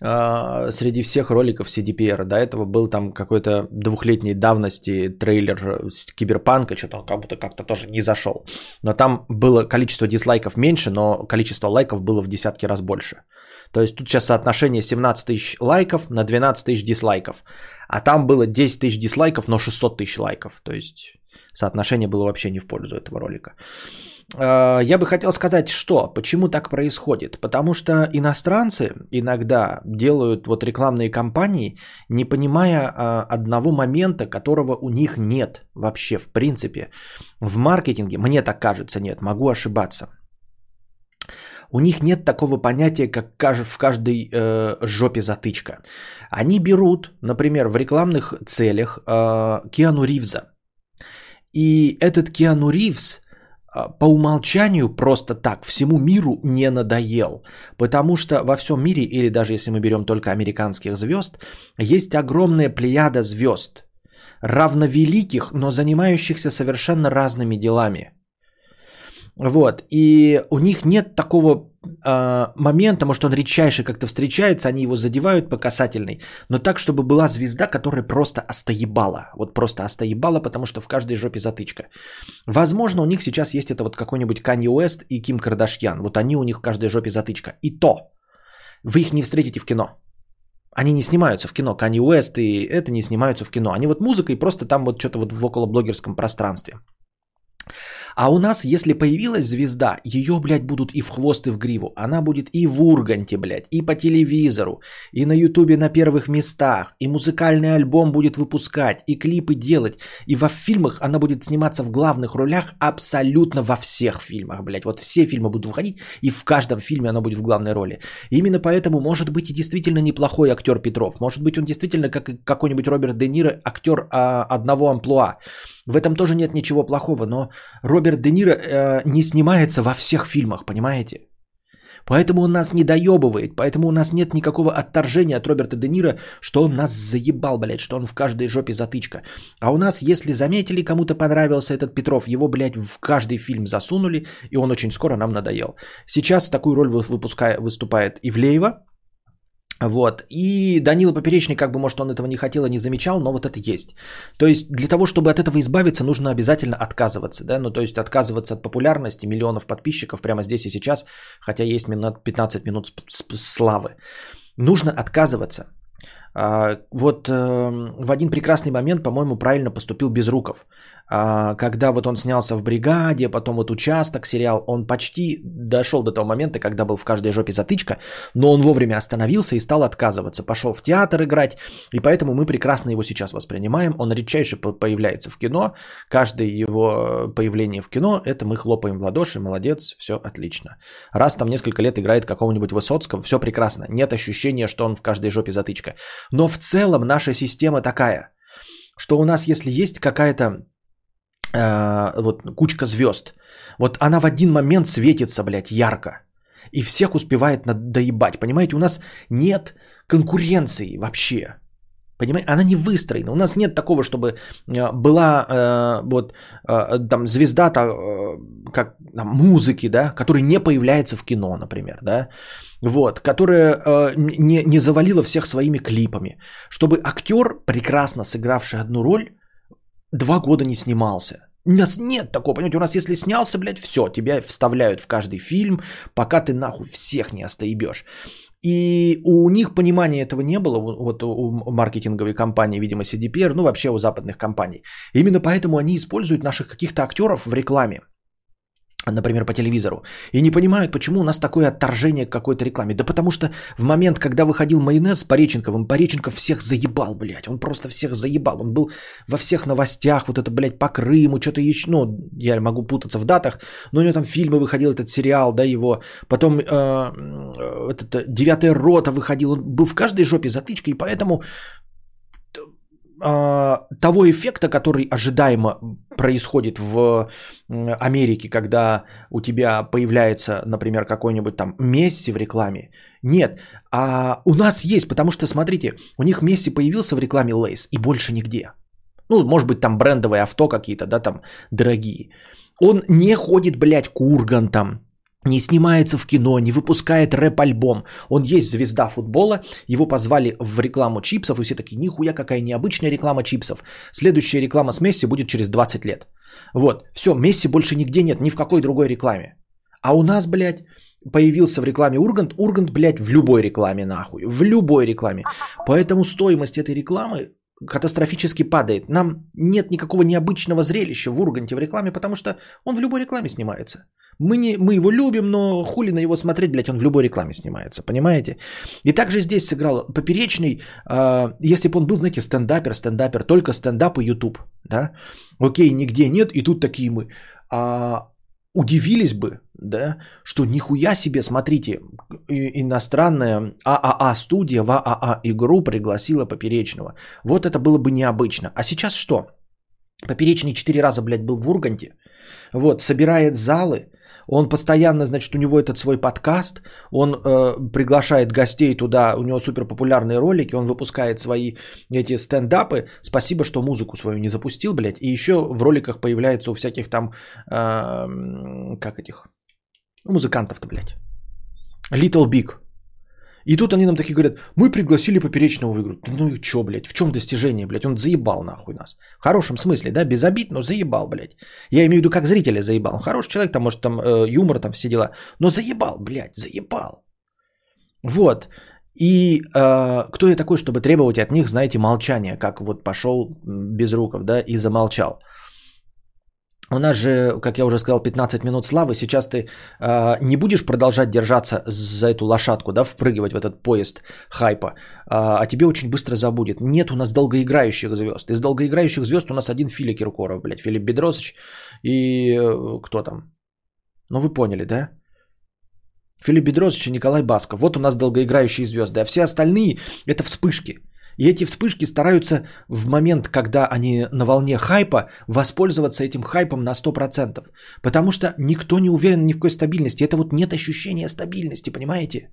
э, среди всех роликов CDPR. До этого был там какой-то двухлетней давности трейлер Киберпанка, что-то он как будто как-то тоже не зашел. Но там было количество дизлайков меньше, но количество лайков было в десятки раз больше. То есть тут сейчас соотношение 17 тысяч лайков на 12 тысяч дизлайков. А там было 10 тысяч дизлайков, но 600 тысяч лайков. То есть соотношение было вообще не в пользу этого ролика. А, я бы хотел сказать, что, почему так происходит. Потому что иностранцы иногда делают вот рекламные кампании, не понимая а, одного момента, которого у них нет вообще в принципе. В маркетинге, мне так кажется, нет, могу ошибаться. У них нет такого понятия, как в каждой э, жопе затычка. Они берут, например, в рекламных целях э, Киану Ривза. И этот Киану Ривз э, по умолчанию просто так всему миру не надоел. Потому что во всем мире, или даже если мы берем только американских звезд, есть огромная плеяда звезд, равновеликих, но занимающихся совершенно разными делами – вот. И у них нет такого э, момента, может, он редчайший как-то встречается, они его задевают по касательной, но так, чтобы была звезда, которая просто остоебала. Вот просто остоебала, потому что в каждой жопе затычка. Возможно, у них сейчас есть это вот какой-нибудь Канье Уэст и Ким Кардашьян. Вот они у них в каждой жопе затычка. И то, вы их не встретите в кино. Они не снимаются в кино. Канье Уэст и это не снимаются в кино. Они вот музыкой просто там вот что-то вот в околоблогерском пространстве. А у нас, если появилась звезда, ее, блядь, будут и в хвост, и в гриву. Она будет и в Урганте, блядь, и по телевизору, и на Ютубе на первых местах, и музыкальный альбом будет выпускать, и клипы делать, и во фильмах она будет сниматься в главных ролях абсолютно во всех фильмах, блядь. Вот все фильмы будут выходить, и в каждом фильме она будет в главной роли. Именно поэтому, может быть, и действительно неплохой актер Петров. Может быть, он действительно, как какой-нибудь Роберт Де Ниро, актер а, одного амплуа. В этом тоже нет ничего плохого, но Роберт Де Ниро э, не снимается во всех фильмах, понимаете? Поэтому он нас не доебывает, поэтому у нас нет никакого отторжения от Роберта Де Ниро, что он нас заебал, блядь, что он в каждой жопе затычка. А у нас, если заметили, кому-то понравился этот Петров, его, блядь, в каждый фильм засунули, и он очень скоро нам надоел. Сейчас такую роль выпускает, выступает Ивлеева, вот. И Данила Поперечный, как бы, может, он этого не хотел и не замечал, но вот это есть. То есть для того, чтобы от этого избавиться, нужно обязательно отказываться. Да? Ну, то есть отказываться от популярности миллионов подписчиков прямо здесь и сейчас, хотя есть минут 15 минут славы. Нужно отказываться. А, вот эм, в один прекрасный момент, по-моему, правильно поступил Безруков. А, когда вот он снялся в «Бригаде», потом вот «Участок» сериал, он почти дошел до того момента, когда был в каждой жопе затычка, но он вовремя остановился и стал отказываться. Пошел в театр играть, и поэтому мы прекрасно его сейчас воспринимаем. Он редчайше появляется в кино. Каждое его появление в кино, это мы хлопаем в ладоши, молодец, все отлично. Раз там несколько лет играет какого-нибудь Высоцкого, все прекрасно. Нет ощущения, что он в каждой жопе затычка. Но в целом наша система такая, что у нас, если есть какая-то э, вот кучка звезд. Вот она в один момент светится, блядь, ярко. И всех успевает доебать. Понимаете, у нас нет конкуренции вообще. Понимаете, она не выстроена. У нас нет такого, чтобы э, была э, вот э, там звезда, э, как там, музыки, да, которая не появляется в кино, например, да, вот, которая э, не, не завалила всех своими клипами. Чтобы актер, прекрасно сыгравший одну роль, два года не снимался. У нас нет такого, понимаете, у нас если снялся, блядь, все, тебя вставляют в каждый фильм, пока ты нахуй всех не остоебешь. И у них понимания этого не было, вот у маркетинговой компании, видимо, CDPR, ну вообще у западных компаний. Именно поэтому они используют наших каких-то актеров в рекламе. Например, по телевизору, и не понимают, почему у нас такое отторжение к какой-то рекламе. Да потому что в момент, когда выходил майонез с Пореченковым, Пореченков всех заебал, блядь. Он просто всех заебал. Он был во всех новостях, вот это, блядь, по Крыму, что-то еще. Ну, я могу путаться в датах, но у него там фильмы выходил, этот сериал, да, его. Потом э, этот, «Девятая рота» выходил. Он был в каждой жопе затычка, и поэтому того эффекта, который ожидаемо происходит в Америке, когда у тебя появляется, например, какой-нибудь там Месси в рекламе, нет. А у нас есть, потому что, смотрите, у них Месси появился в рекламе Лейс и больше нигде. Ну, может быть, там брендовые авто какие-то, да, там дорогие. Он не ходит, блядь, к Ургантам, не снимается в кино, не выпускает рэп-альбом. Он есть звезда футбола, его позвали в рекламу чипсов, и все такие, нихуя какая необычная реклама чипсов. Следующая реклама с Месси будет через 20 лет. Вот, все, Месси больше нигде нет, ни в какой другой рекламе. А у нас, блядь, появился в рекламе Ургант, Ургант, блядь, в любой рекламе нахуй, в любой рекламе. Поэтому стоимость этой рекламы катастрофически падает. Нам нет никакого необычного зрелища в Урганте в рекламе, потому что он в любой рекламе снимается. Мы, не, мы его любим, но хули на него смотреть, блядь, он в любой рекламе снимается, понимаете? И также здесь сыграл Поперечный, э, если бы он был, знаете, стендапер, стендапер, только стендап и YouTube, да? Окей, нигде нет, и тут такие мы. А, удивились бы, да, что нихуя себе, смотрите, иностранная ААА студия в ААА игру пригласила Поперечного. Вот это было бы необычно. А сейчас что? Поперечный четыре раза, блядь, был в Урганте. Вот, собирает залы, он постоянно, значит, у него этот свой подкаст, он э, приглашает гостей туда, у него супер популярные ролики, он выпускает свои эти стендапы. Спасибо, что музыку свою не запустил, блядь. И еще в роликах появляется у всяких там, э, как этих, музыкантов-то, блядь. Little Big. И тут они нам такие говорят, мы пригласили Поперечного в игру. Ну и чё, блядь, в чем достижение, блядь? Он заебал нахуй нас. В хорошем смысле, да, без обид, но заебал, блядь. Я имею в виду, как зрителя заебал. Он хороший человек, там, может, там э, юмор, там все дела. Но заебал, блядь, заебал. Вот. И э, кто я такой, чтобы требовать от них, знаете, молчания, как вот пошел без руков, да, и замолчал. У нас же, как я уже сказал, 15 минут славы. Сейчас ты э, не будешь продолжать держаться за эту лошадку, да, впрыгивать в этот поезд хайпа, э, а тебе очень быстро забудет. Нет у нас долгоиграющих звезд. Из долгоиграющих звезд у нас один Филипп Киркоров, блядь, Филипп Бедросович и э, кто там? Ну вы поняли, да? Филипп Бедросович и Николай Басков. Вот у нас долгоиграющие звезды. А все остальные это вспышки. И эти вспышки стараются в момент, когда они на волне хайпа, воспользоваться этим хайпом на 100%. Потому что никто не уверен ни в какой стабильности. Это вот нет ощущения стабильности, понимаете?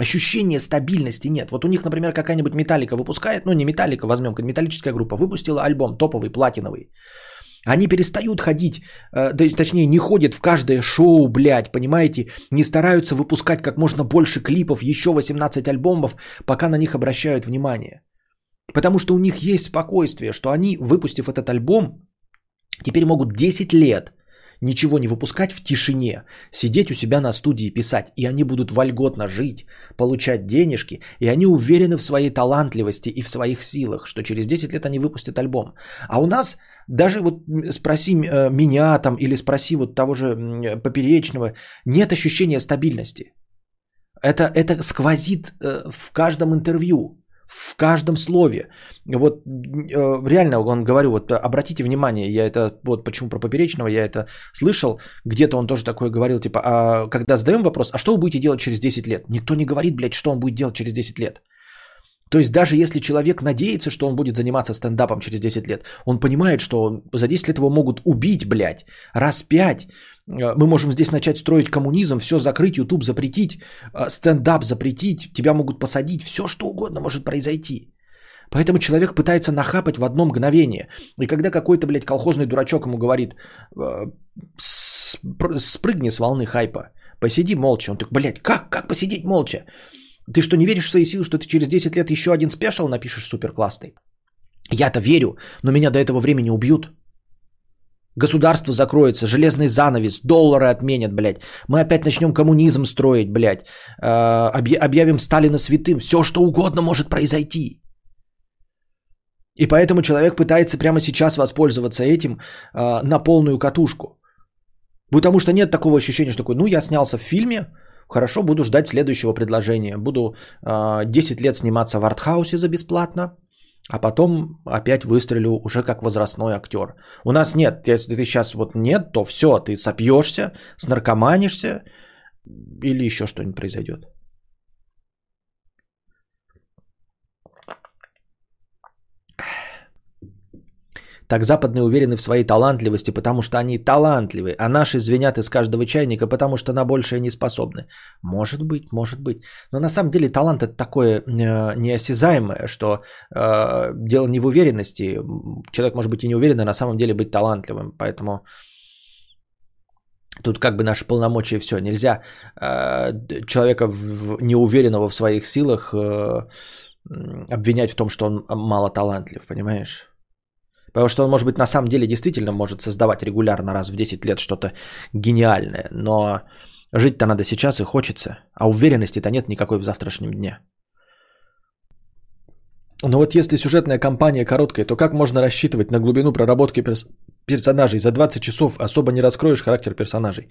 Ощущения стабильности нет. Вот у них, например, какая-нибудь металлика выпускает, ну не металлика, возьмем, металлическая группа, выпустила альбом топовый, платиновый. Они перестают ходить, э, точнее не ходят в каждое шоу, блядь, понимаете? Не стараются выпускать как можно больше клипов, еще 18 альбомов, пока на них обращают внимание. Потому что у них есть спокойствие, что они, выпустив этот альбом, теперь могут 10 лет ничего не выпускать в тишине, сидеть у себя на студии писать, и они будут вольготно жить, получать денежки, и они уверены в своей талантливости и в своих силах, что через 10 лет они выпустят альбом. А у нас даже вот спроси э, меня там или спроси вот того же Поперечного, нет ощущения стабильности. Это, это сквозит э, в каждом интервью в каждом слове. Вот э, реально он говорю, вот обратите внимание, я это, вот почему про Поперечного, я это слышал, где-то он тоже такое говорил, типа, а когда задаем вопрос, а что вы будете делать через 10 лет? Никто не говорит, блядь, что он будет делать через 10 лет. То есть даже если человек надеется, что он будет заниматься стендапом через 10 лет, он понимает, что за 10 лет его могут убить, блядь, раз 5, Э, мы можем здесь начать строить коммунизм, все закрыть, YouTube запретить, э, стендап запретить, тебя могут посадить, все что угодно может произойти. Поэтому человек пытается нахапать в одно мгновение. И когда какой-то, блядь, колхозный дурачок ему говорит, «Э, спрыгни с волны хайпа, посиди молча. Он так, блядь, как, как посидеть молча? Ты что, не веришь в свои силы, что ты через 10 лет еще один спешл напишешь супер классный? Я-то верю, но меня до этого времени убьют. Государство закроется, железный занавес, доллары отменят, блядь. Мы опять начнем коммунизм строить, блядь. Э, объявим Сталина святым. Все, что угодно может произойти. И поэтому человек пытается прямо сейчас воспользоваться этим э, на полную катушку. Потому что нет такого ощущения, что такой, ну, я снялся в фильме, хорошо, буду ждать следующего предложения. Буду э, а, 10 лет сниматься в артхаусе за бесплатно, а потом опять выстрелю уже как возрастной актер. У нас нет, если ты сейчас вот нет, то все, ты сопьешься, снаркоманишься или еще что-нибудь произойдет. Так западные уверены в своей талантливости, потому что они талантливы, а наши звенят из каждого чайника, потому что на большее не способны. Может быть, может быть. Но на самом деле талант это такое э, неосязаемое, что э, дело не в уверенности. Человек может быть и не уверен, а на самом деле быть талантливым. Поэтому Тут как бы наши полномочия все. Нельзя э, человека в, неуверенного в своих силах э, обвинять в том, что он мало талантлив, понимаешь? Потому что он, может быть, на самом деле действительно может создавать регулярно раз в 10 лет что-то гениальное. Но жить-то надо сейчас и хочется. А уверенности-то нет никакой в завтрашнем дне. Но вот если сюжетная кампания короткая, то как можно рассчитывать на глубину проработки перс- персонажей? За 20 часов особо не раскроешь характер персонажей.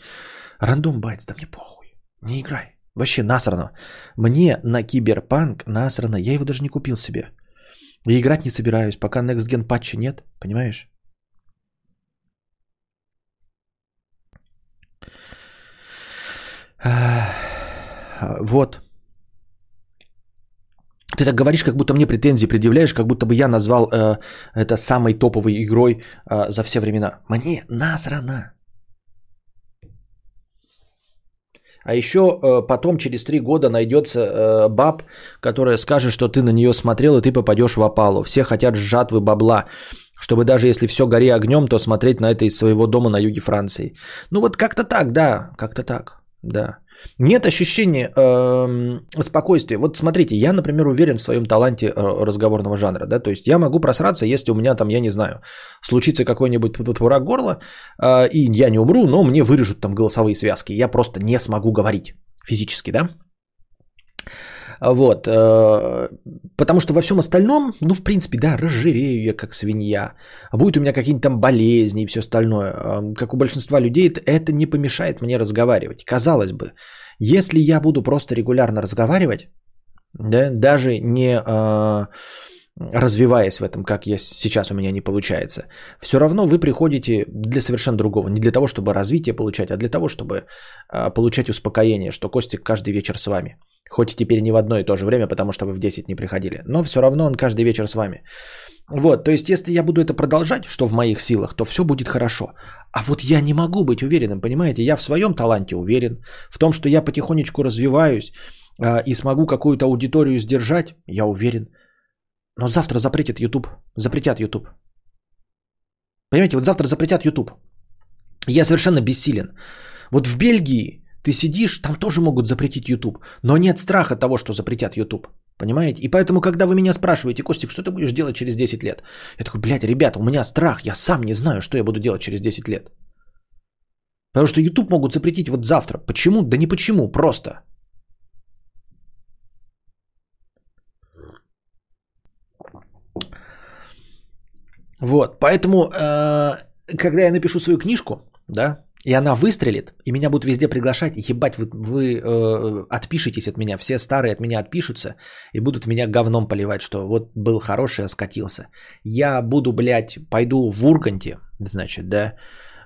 Рандом байтс, да мне похуй. Не играй. Вообще насрано. Мне на киберпанк насрано. Я его даже не купил себе. И играть не собираюсь, пока Next Gen патча нет, понимаешь? Вот. Ты так говоришь, как будто мне претензии предъявляешь, как будто бы я назвал э, это самой топовой игрой э, за все времена. Мне насрано. А еще э, потом, через три года, найдется э, баб, которая скажет, что ты на нее смотрел, и ты попадешь в опалу. Все хотят жатвы бабла, чтобы даже если все гори огнем, то смотреть на это из своего дома на юге Франции. Ну вот как-то так, да, как-то так, да. Нет ощущения э, спокойствия. Вот смотрите, я, например, уверен в своем таланте э, разговорного жанра, да, то есть я могу просраться, если у меня там, я не знаю, случится какой-нибудь враг горла, э, и я не умру, но мне вырежут там голосовые связки, я просто не смогу говорить физически, да. Вот, э, потому что во всем остальном, ну, в принципе, да, разжирею я как свинья, будет у меня какие-нибудь там болезни и все остальное. Э, как у большинства людей, это, это не помешает мне разговаривать. Казалось бы, если я буду просто регулярно разговаривать, да, даже не э, развиваясь в этом, как я сейчас у меня не получается, все равно вы приходите для совершенно другого. Не для того, чтобы развитие получать, а для того, чтобы э, получать успокоение, что Костик каждый вечер с вами. Хоть и теперь не в одно и то же время, потому что вы в 10 не приходили. Но все равно он каждый вечер с вами. Вот, то есть если я буду это продолжать, что в моих силах, то все будет хорошо. А вот я не могу быть уверенным, понимаете? Я в своем таланте уверен. В том, что я потихонечку развиваюсь э, и смогу какую-то аудиторию сдержать, я уверен. Но завтра запретят YouTube. Запретят YouTube. Понимаете, вот завтра запретят YouTube. Я совершенно бессилен. Вот в Бельгии ты сидишь, там тоже могут запретить YouTube. Но нет страха того, что запретят YouTube. Понимаете? И поэтому, когда вы меня спрашиваете, Костик, что ты будешь делать через 10 лет? Я такой, блядь, ребята, у меня страх, я сам не знаю, что я буду делать через 10 лет. Потому что YouTube могут запретить вот завтра. Почему? Да не почему, просто. Вот, поэтому, э, когда я напишу свою книжку, да, и она выстрелит, и меня будут везде приглашать, ебать, вы, вы э, отпишитесь от меня, все старые от меня отпишутся и будут меня говном поливать, что вот был хороший, а скатился. Я буду, блядь, пойду в Урганте, значит, да,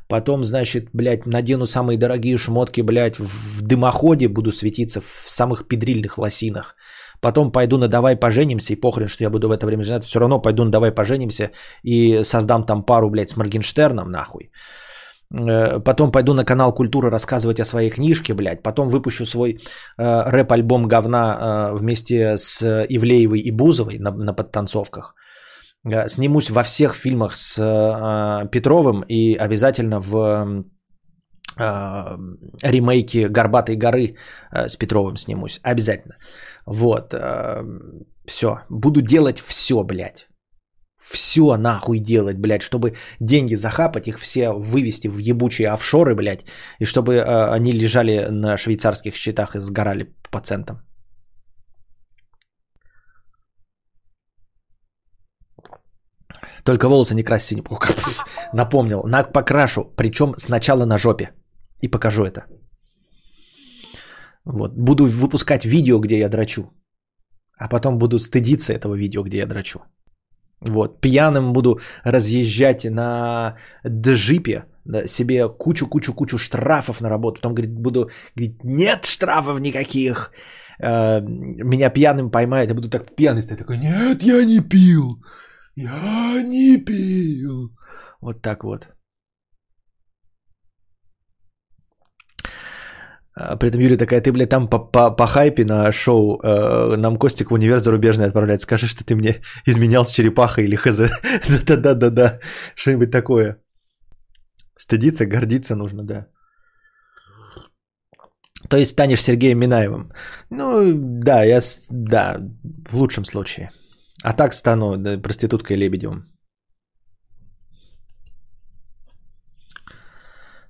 потом, значит, блядь, надену самые дорогие шмотки, блядь, в дымоходе буду светиться в самых педрильных лосинах. Потом пойду на «Давай поженимся» и похрен, что я буду в это время женат. Все равно пойду на «Давай поженимся» и создам там пару, блядь, с Моргенштерном, нахуй. Э, потом пойду на канал Культура рассказывать о своей книжке, блядь. Потом выпущу свой э, рэп-альбом говна э, вместе с Ивлеевой и Бузовой на, на подтанцовках. Э, снимусь во всех фильмах с э, Петровым и обязательно в э, ремейке «Горбатой горы» э, с Петровым снимусь. Обязательно. Вот. Э, все. Буду делать все, блядь все нахуй делать, блядь, чтобы деньги захапать, их все вывести в ебучие офшоры, блядь, и чтобы э, они лежали на швейцарских счетах и сгорали по центам. Только волосы не крась синим. Напомнил, на покрашу, причем сначала на жопе. И покажу это. Вот. Буду выпускать видео, где я драчу. А потом буду стыдиться этого видео, где я драчу. Вот. Пьяным буду разъезжать на джипе, да, себе кучу-кучу-кучу штрафов на работу. Потом, говорит, буду говорить, нет штрафов никаких. Э, меня пьяным поймают, я буду так пьяный стоять. Такой, нет, я не пил. Я не пил. Вот так вот. При этом Юля такая, ты, блядь, там по, по, по хайпе на шоу э, нам Костик в универ зарубежный отправляет. Скажи, что ты мне изменял с черепахой или хз. Да-да-да-да-да. Что-нибудь такое. Стыдиться, гордиться нужно, да. То есть станешь Сергеем Минаевым. Ну, да, я, да, в лучшем случае. А так стану проституткой Лебедевым.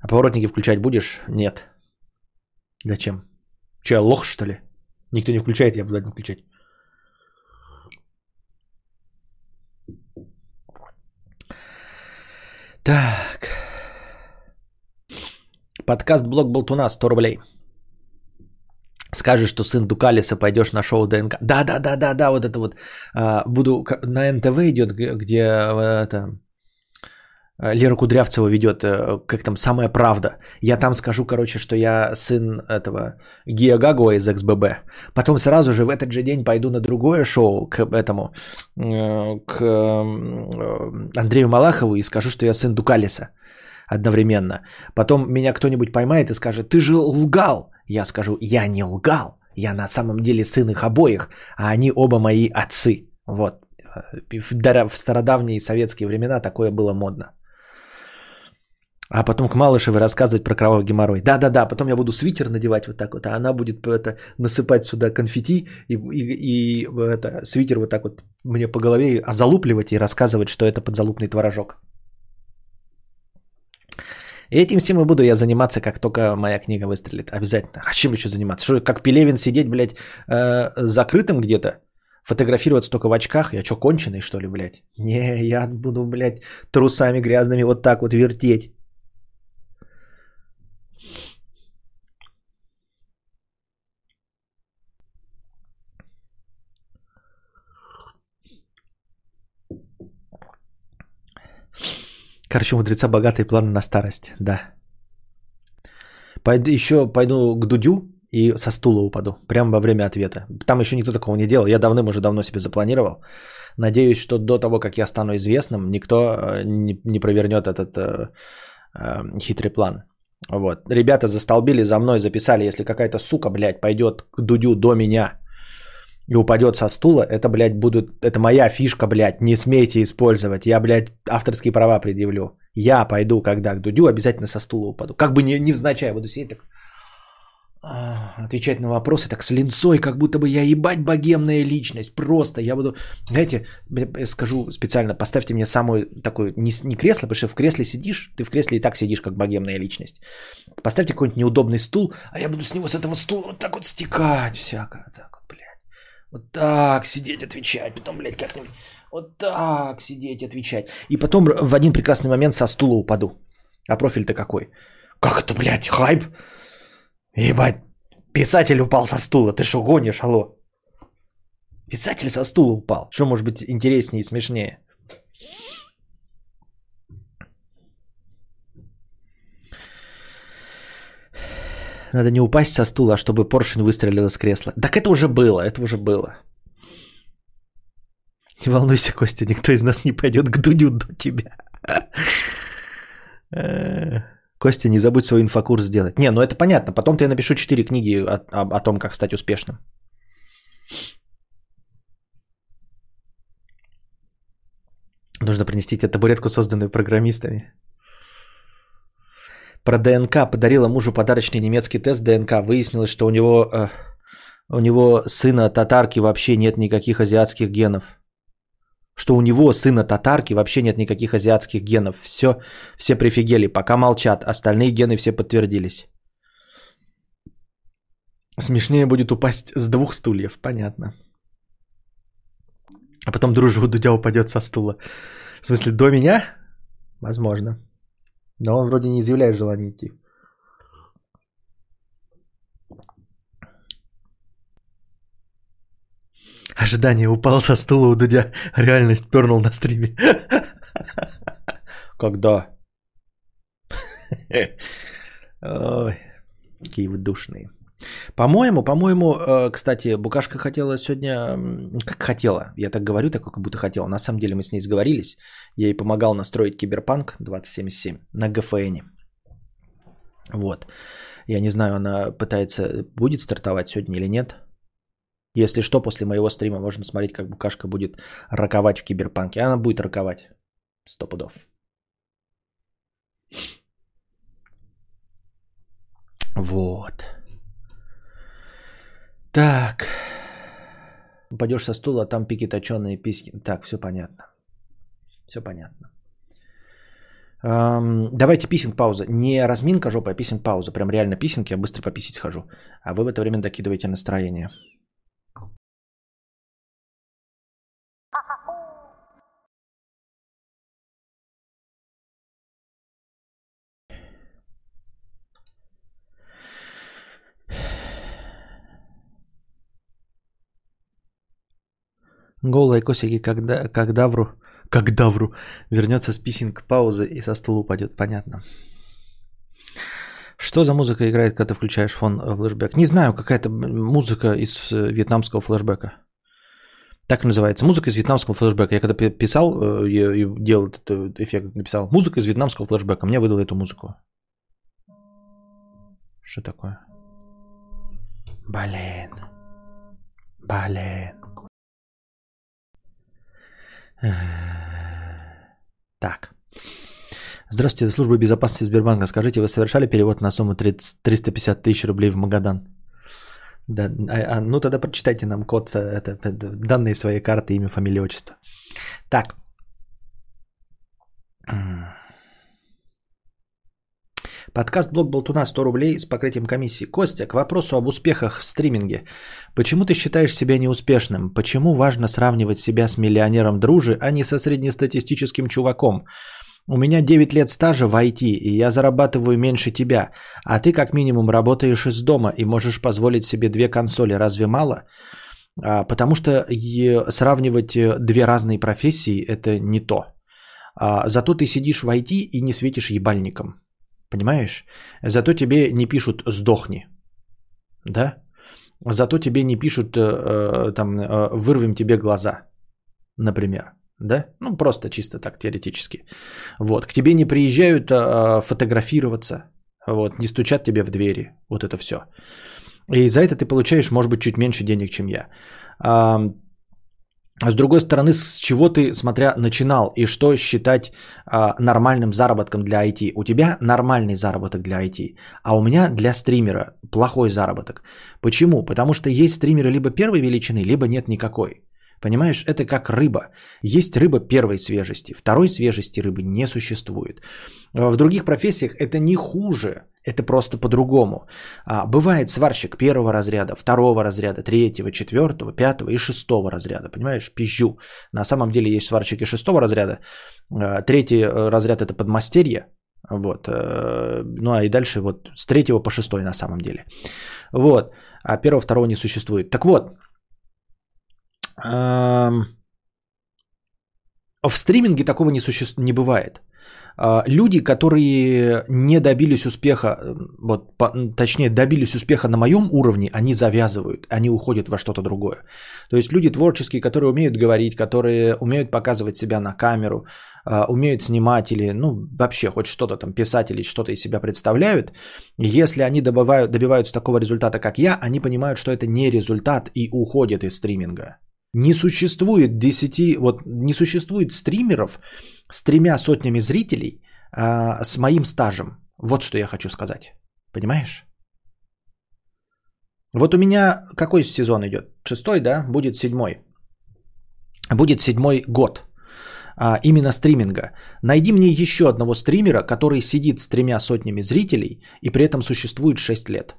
А поворотники включать будешь? Нет. Зачем? Че, я лох, что ли? Никто не включает, я буду не включать. Так. Подкаст Блог Болтуна 100 рублей. Скажешь, что сын Дукалиса, пойдешь на шоу ДНК. Да, да, да, да, да, вот это вот. А, буду на НТВ идет, где это Э, Лера Кудрявцева ведет, э, как там, «Самая правда». Я там скажу, короче, что я сын этого Гия Гагуа из XBB. Потом сразу же в этот же день пойду на другое шоу к этому, э, к Андрею Малахову и скажу, что я сын Дукалиса одновременно. Потом меня кто-нибудь поймает и скажет, ты же лгал. Я скажу, я не лгал. Я на самом деле сын их обоих, а они оба мои отцы. Вот. В стародавние советские времена такое было модно. А потом к Малышевой рассказывать про кровавый геморрой. Да-да-да, потом я буду свитер надевать вот так вот, а она будет это, насыпать сюда конфетти и, и, и это, свитер вот так вот мне по голове залупливать и рассказывать, что это подзалупный творожок. Этим всем и буду я заниматься, как только моя книга выстрелит. Обязательно. А чем еще заниматься? Что, как Пелевин сидеть, блядь, э, закрытым где-то? Фотографироваться только в очках? Я что, конченый, что ли, блядь? Не, я буду, блядь, трусами грязными вот так вот вертеть. Короче, у мудреца богатые планы на старость, да. Пойду, еще пойду к Дудю и со стула упаду, прямо во время ответа. Там еще никто такого не делал, я давным уже давно себе запланировал. Надеюсь, что до того, как я стану известным, никто э, не, не провернет этот э, э, хитрый план. Вот. Ребята застолбили за мной, записали, если какая-то сука, блядь, пойдет к Дудю до меня и упадет со стула, это, блядь, будут, это моя фишка, блядь, не смейте использовать. Я, блядь, авторские права предъявлю. Я пойду, когда к Дудю, обязательно со стула упаду. Как бы не, невзначай буду сидеть так, а, отвечать на вопросы так с линцой, как будто бы я ебать богемная личность. Просто я буду, знаете, я скажу специально, поставьте мне самую такую, не, не кресло, потому что в кресле сидишь, ты в кресле и так сидишь как богемная личность. Поставьте какой-нибудь неудобный стул, а я буду с него, с этого стула вот так вот стекать всякое. Так. Вот так сидеть, отвечать. Потом, блядь, как-нибудь вот так сидеть, отвечать. И потом в один прекрасный момент со стула упаду. А профиль-то какой? Как это, блядь, хайп? Ебать, писатель упал со стула. Ты что, гонишь, алло? Писатель со стула упал. Что может быть интереснее и смешнее? Надо не упасть со стула, чтобы поршень выстрелил из кресла. Так это уже было, это уже было. Не волнуйся, Костя, никто из нас не пойдет к Дудю до тебя. Костя, не забудь свой инфокурс сделать. Не, ну это понятно. Потом я напишу 4 книги о, о, о том, как стать успешным. Нужно принести тебе табуретку, созданную программистами. Про ДНК подарила мужу подарочный немецкий тест ДНК. Выяснилось, что у него, э, у него сына татарки вообще нет никаких азиатских генов. Что у него сына татарки вообще нет никаких азиатских генов. Все, все прифигели, пока молчат. Остальные гены все подтвердились. Смешнее будет упасть с двух стульев, понятно. А потом дружу Дудя упадет со стула. В смысле, до меня? Возможно. Но он вроде не изъявляет желания идти. Ожидание упал со стула у Дудя. Реальность пернул на стриме. Когда? Ой, какие вы душные. По-моему, по-моему, э, кстати, Букашка хотела сегодня... Как хотела? Я так говорю, так как будто хотела. На самом деле мы с ней сговорились. Я ей помогал настроить Киберпанк 2077 на ГФН. Вот. Я не знаю, она пытается... Будет стартовать сегодня или нет. Если что, после моего стрима можно смотреть, как Букашка будет роковать в Киберпанке. Она будет роковать. Сто пудов. Вот. Так. Упадешь со стула, а там пики точеные письки. Так, все понятно. Все понятно. Эм, давайте писинг пауза. Не разминка жопа, а писинг пауза. Прям реально писинг, я быстро пописить схожу. А вы в это время докидываете настроение. Голые косики, когда, когда вру, когда вру, вернется с писинг паузы и со стула упадет, понятно. Что за музыка играет, когда ты включаешь фон э, флешбэк? Не знаю, какая-то музыка из э, вьетнамского флешбэка. Так называется. Музыка из вьетнамского флешбэка. Я когда писал, э, я делал этот эффект, написал музыка из вьетнамского флешбэка. Мне выдал эту музыку. Что такое? Блин. Блин. Так. Здравствуйте, служба безопасности Сбербанка. Скажите, вы совершали перевод на сумму 30, 350 тысяч рублей в Магадан? Да, а, а, ну тогда прочитайте нам код, это, это, данные своей карты, имя, фамилия, отчество. Так. Подкаст «Блог Болтуна» 100 рублей с покрытием комиссии. Костя, к вопросу об успехах в стриминге. Почему ты считаешь себя неуспешным? Почему важно сравнивать себя с миллионером дружи, а не со среднестатистическим чуваком? У меня 9 лет стажа в IT, и я зарабатываю меньше тебя, а ты как минимум работаешь из дома и можешь позволить себе две консоли. Разве мало? А, потому что сравнивать э, две разные профессии – это не то. А, зато ты сидишь в IT и не светишь ебальником. Понимаешь? Зато тебе не пишут «сдохни». Да? Зато тебе не пишут э, э, там э, «вырвем тебе глаза», например. Да? Ну, просто чисто так теоретически. Вот. К тебе не приезжают фотографироваться. Вот. Не стучат тебе в двери. Вот это все. И за это ты получаешь, может быть, чуть меньше денег, чем я. С другой стороны, с чего ты, смотря, начинал и что считать а, нормальным заработком для IT? У тебя нормальный заработок для IT, а у меня для стримера плохой заработок. Почему? Потому что есть стримеры либо первой величины, либо нет никакой. Понимаешь, это как рыба. Есть рыба первой свежести, второй свежести рыбы не существует. В других профессиях это не хуже, это просто по-другому. А, бывает сварщик первого разряда, второго разряда, третьего, четвертого, пятого и шестого разряда. Понимаешь, пизжу. На самом деле есть сварщики шестого разряда. А, третий э, разряд это подмастерье. Вот. Э, ну а и дальше вот с третьего по шестой на самом деле. Вот. А первого, второго не существует. Так вот. В стриминге такого не, суще... не бывает. А, люди, которые не добились успеха, вот, по, точнее, добились успеха на моем уровне, они завязывают, они уходят во что-то другое. То есть люди творческие, которые умеют говорить, которые умеют показывать себя на камеру, а, умеют снимать или, ну, вообще хоть что-то там писать или что-то из себя представляют, если они добывают, добиваются такого результата, как я, они понимают, что это не результат и уходят из стриминга. Не существует 10, вот не существует стримеров с тремя сотнями зрителей а, с моим стажем. Вот что я хочу сказать. Понимаешь? Вот у меня какой сезон идет? Шестой, да? Будет седьмой. Будет седьмой год. А, именно стриминга. Найди мне еще одного стримера, который сидит с тремя сотнями зрителей и при этом существует 6 лет.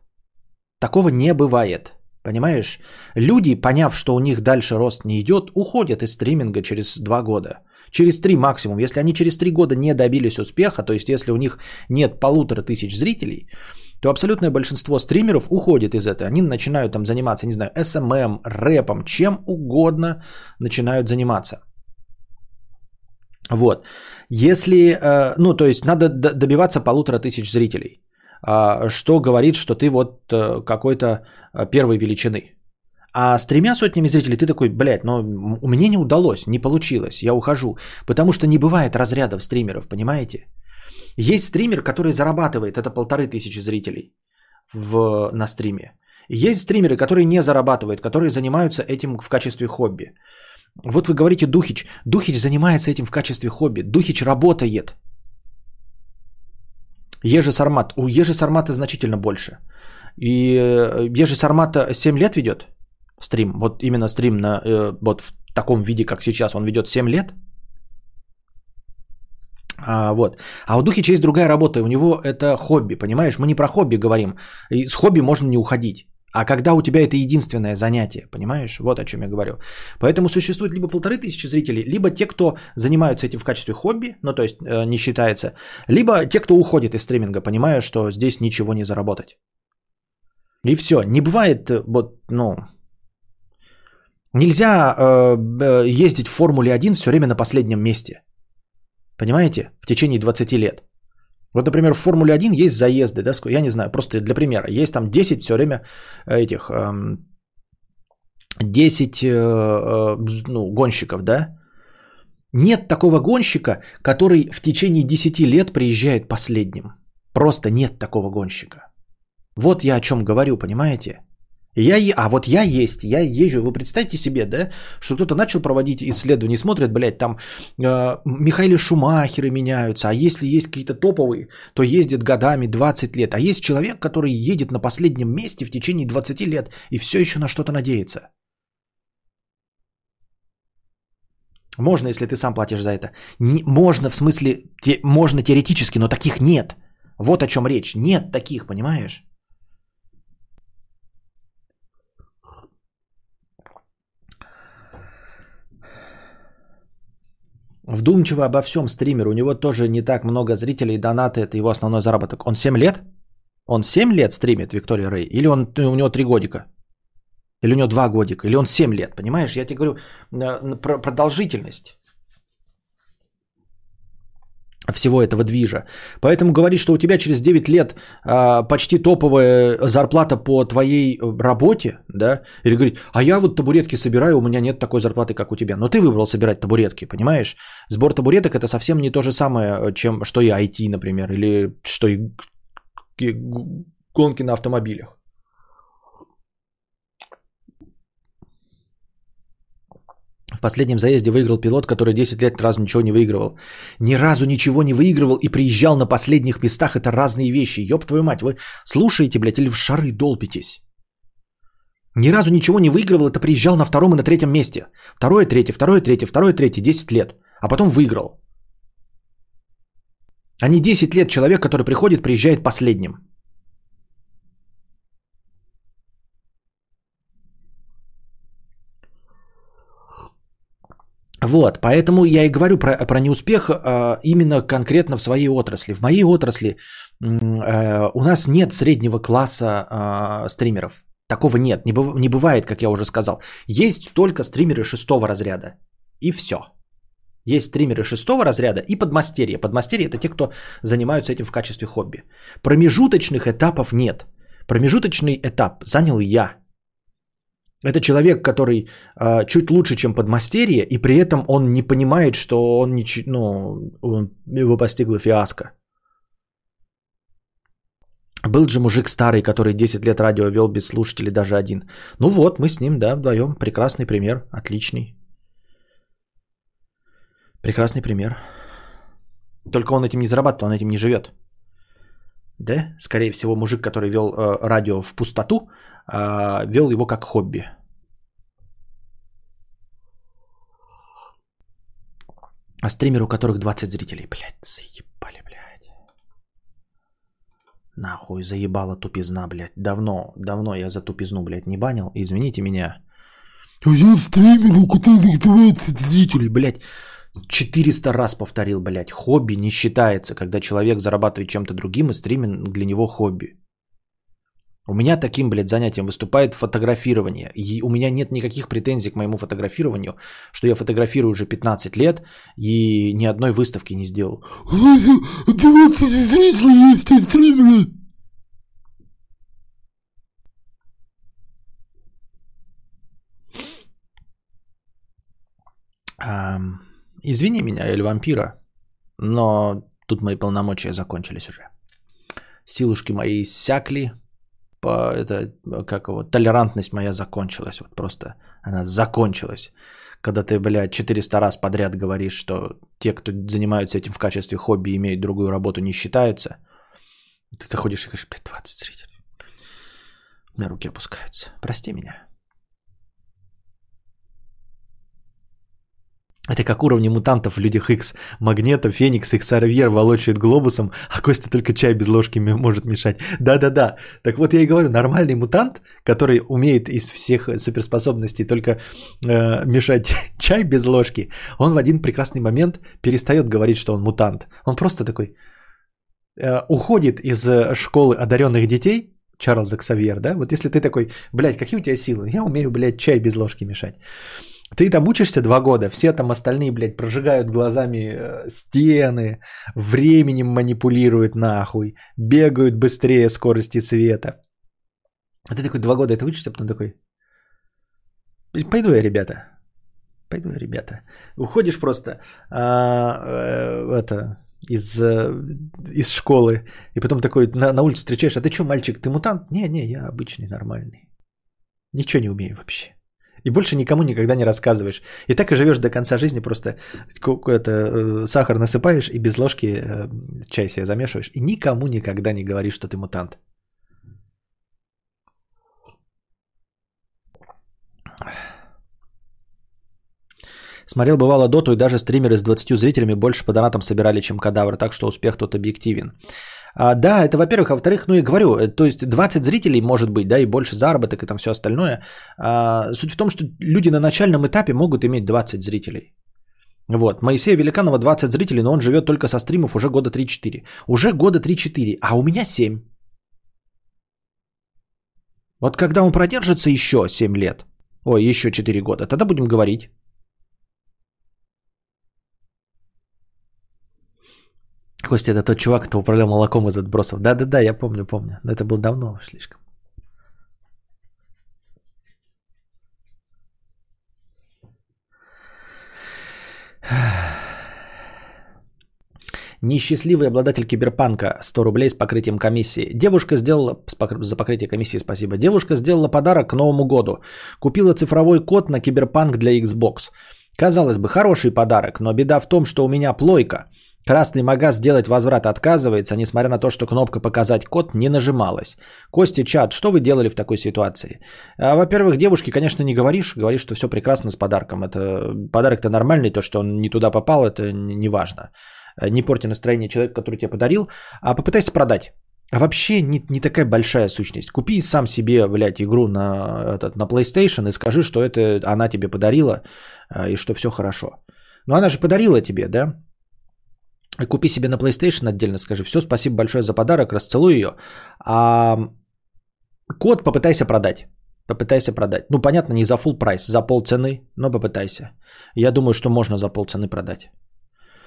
Такого не бывает. Понимаешь? Люди, поняв, что у них дальше рост не идет, уходят из стриминга через два года. Через три максимум. Если они через три года не добились успеха, то есть если у них нет полутора тысяч зрителей, то абсолютное большинство стримеров уходит из этого. Они начинают там заниматься, не знаю, SMM, рэпом, чем угодно начинают заниматься. Вот. Если, э, ну, то есть надо добиваться полутора тысяч зрителей, а, что говорит, что ты вот э, какой-то первой величины. А с тремя сотнями зрителей ты такой, блядь, но у меня не удалось, не получилось, я ухожу. Потому что не бывает разрядов стримеров, понимаете? Есть стример, который зарабатывает, это полторы тысячи зрителей в, на стриме. Есть стримеры, которые не зарабатывают, которые занимаются этим в качестве хобби. Вот вы говорите Духич. Духич занимается этим в качестве хобби. Духич работает. Ежи Сармат. У Ежи Сармата значительно больше. И э, Ежи Сармата 7 лет ведет стрим. Вот именно стрим на, э, вот в таком виде, как сейчас, он ведет 7 лет. А, вот. А у Духича есть другая работа, у него это хобби, понимаешь? Мы не про хобби говорим. И с хобби можно не уходить. А когда у тебя это единственное занятие, понимаешь? Вот о чем я говорю. Поэтому существует либо полторы тысячи зрителей, либо те, кто занимаются этим в качестве хобби, ну то есть э, не считается, либо те, кто уходит из стриминга, понимая, что здесь ничего не заработать. И все. Не бывает, э, вот, ну, нельзя э, ездить в Формуле 1 все время на последнем месте. Понимаете? В течение 20 лет. Вот, например, в Формуле 1 есть заезды, да, я не знаю, просто для примера. Есть там 10 все время этих, 10 эм, э, э, ну, гонщиков, да. Нет такого гонщика, который в течение 10 лет приезжает последним. Просто нет такого гонщика. Вот я о чем говорю, понимаете? Я, а вот я есть, я езжу. Вы представьте себе, да, что кто-то начал проводить исследования, смотрят, блядь, там э, Михаилы Шумахеры меняются, а если есть какие-то топовые, то ездят годами, 20 лет. А есть человек, который едет на последнем месте в течение 20 лет и все еще на что-то надеется. Можно, если ты сам платишь за это. Не, можно, в смысле, те, можно теоретически, но таких нет. Вот о чем речь. Нет таких, понимаешь? Вдумчиво обо всем стример. У него тоже не так много зрителей, донаты, это его основной заработок. Он 7 лет? Он 7 лет стримит Виктория Рэй? Или он, у него 3 годика? Или у него 2 годика? Или он 7 лет? Понимаешь, я тебе говорю э, про продолжительность всего этого движа. Поэтому говорить, что у тебя через 9 лет а, почти топовая зарплата по твоей работе, да, или говорить, а я вот табуретки собираю, у меня нет такой зарплаты, как у тебя. Но ты выбрал собирать табуретки, понимаешь? Сбор табуреток это совсем не то же самое, чем что и IT, например, или что и гонки на автомобилях. Последнем заезде выиграл пилот, который 10 лет разу ничего не выигрывал. Ни разу ничего не выигрывал и приезжал на последних местах. Это разные вещи. Ёб твою мать, вы слушаете, блядь, или в шары долбитесь? Ни разу ничего не выигрывал, это приезжал на втором и на третьем месте. Второе, третье, второе, третье, второе, третье, 10 лет. А потом выиграл. А не 10 лет человек, который приходит, приезжает последним. Вот, поэтому я и говорю про, про неуспех э, именно конкретно в своей отрасли. В моей отрасли э, у нас нет среднего класса э, стримеров. Такого нет, не, быв, не бывает, как я уже сказал. Есть только стримеры шестого разряда. И все. Есть стримеры шестого разряда и подмастерья. Подмастерья это те, кто занимаются этим в качестве хобби. Промежуточных этапов нет. Промежуточный этап занял я. Это человек, который э, чуть лучше, чем подмастерье, и при этом он не понимает, что он, не, ну, он, его постигла фиаско. Был же мужик старый, который 10 лет радио вел без слушателей, даже один. Ну вот, мы с ним, да, вдвоем. Прекрасный пример, отличный. Прекрасный пример. Только он этим не зарабатывает, он этим не живет. Да, скорее всего, мужик, который вел э, радио в пустоту, а, вел его как хобби. А стример, у которых 20 зрителей, блядь, заебали, блядь. Нахуй, заебала тупизна, блядь. Давно, давно я за тупизну, блядь, не банил. Извините меня. Я стример, у которых 20 зрителей, блядь. 400 раз повторил, блядь. Хобби не считается, когда человек зарабатывает чем-то другим, и стриминг для него хобби. У меня таким, блядь, занятием выступает фотографирование. И у меня нет никаких претензий к моему фотографированию, что я фотографирую уже 15 лет и ни одной выставки не сделал. Извини меня, или вампира, но тут мои полномочия закончились уже. Силушки мои иссякли, по, это, как его, толерантность моя закончилась. Вот просто она закончилась. Когда ты, блядь, 400 раз подряд говоришь, что те, кто занимаются этим в качестве хобби, имеют другую работу, не считаются. Ты заходишь и говоришь, блядь, 20 зрителей. У меня руки опускаются. Прости меня. Это как уровни мутантов в Людях X. Магнета, Феникс, Xavier волочают глобусом, а Костя только чай без ложки может мешать. Да-да-да. Так вот я и говорю, нормальный мутант, который умеет из всех суперспособностей только э, мешать чай без ложки, он в один прекрасный момент перестает говорить, что он мутант. Он просто такой э, уходит из школы одаренных детей, Чарльза Ксавьер, да? Вот если ты такой, блядь, какие у тебя силы? Я умею, блядь, чай без ложки мешать. Ты там учишься два года, все там остальные, блядь, прожигают глазами э, стены, временем манипулируют нахуй, бегают быстрее скорости света. А ты такой два года это учишься, а потом такой, пойду я, ребята, пойду я, ребята. Уходишь просто а, э, это, из, э, из школы, и потом такой на, на улице встречаешь, а ты что, мальчик, ты мутант? Не, не, я обычный, нормальный. Ничего не умею вообще. И больше никому никогда не рассказываешь. И так и живешь до конца жизни, просто это, э, сахар насыпаешь и без ложки э, чай себе замешиваешь. И никому никогда не говоришь, что ты мутант. Смотрел бывало доту, и даже стримеры с 20 зрителями больше по донатам собирали, чем кадавр, так что успех тут объективен. А, да, это во-первых. А во-вторых, ну и говорю, э, то есть 20 зрителей может быть, да, и больше заработок и там все остальное. А, суть в том, что люди на начальном этапе могут иметь 20 зрителей. Вот, Моисея Великанова 20 зрителей, но он живет только со стримов уже года 3-4. Уже года 3-4, а у меня 7. Вот когда он продержится еще 7 лет, ой, еще 4 года, тогда будем говорить. Костя, это тот чувак, кто управлял молоком из отбросов. Да-да-да, я помню, помню. Но это было давно слишком. Несчастливый обладатель киберпанка 100 рублей с покрытием комиссии. Девушка сделала, за покрытие комиссии спасибо, девушка сделала подарок к Новому году. Купила цифровой код на киберпанк для Xbox. Казалось бы, хороший подарок, но беда в том, что у меня плойка – Красный магаз сделать возврат отказывается, несмотря на то, что кнопка «Показать код» не нажималась. Кости, чат, что вы делали в такой ситуации? А, во-первых, девушке, конечно, не говоришь. Говоришь, что все прекрасно с подарком. Это Подарок-то нормальный, то, что он не туда попал, это не важно. Не порти настроение человека, который тебе подарил, а попытайся продать. А вообще не, не такая большая сущность. Купи сам себе, блядь, игру на, этот, на PlayStation и скажи, что это она тебе подарила а, и что все хорошо. Но она же подарила тебе, да? Купи себе на PlayStation отдельно, скажи, все, спасибо большое за подарок, расцелуй ее. А код попытайся продать. Попытайся продать. Ну, понятно, не за full прайс, за пол цены, но попытайся. Я думаю, что можно за пол цены продать.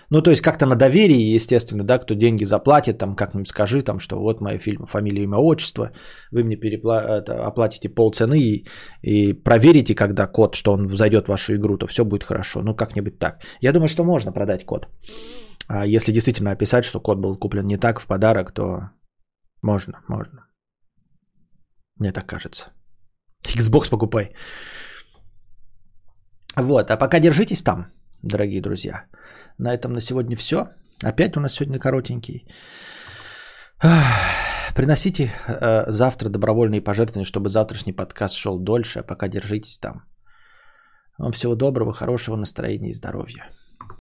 Ну, то есть как-то на доверии, естественно, да, кто деньги заплатит, там как-нибудь скажи, там, что вот моя фильм, фамилия, имя, отчество, вы мне перепла... это, оплатите полцены и, и проверите, когда код, что он зайдет в вашу игру, то все будет хорошо. Ну, как-нибудь так. Я думаю, что можно продать код. А если действительно описать, что код был куплен не так в подарок, то можно, можно. Мне так кажется. Xbox покупай. Вот, а пока держитесь там, дорогие друзья. На этом на сегодня все. Опять у нас сегодня коротенький. Приносите э, завтра добровольные пожертвования, чтобы завтрашний подкаст шел дольше. А пока держитесь там. Вам всего доброго, хорошего настроения и здоровья.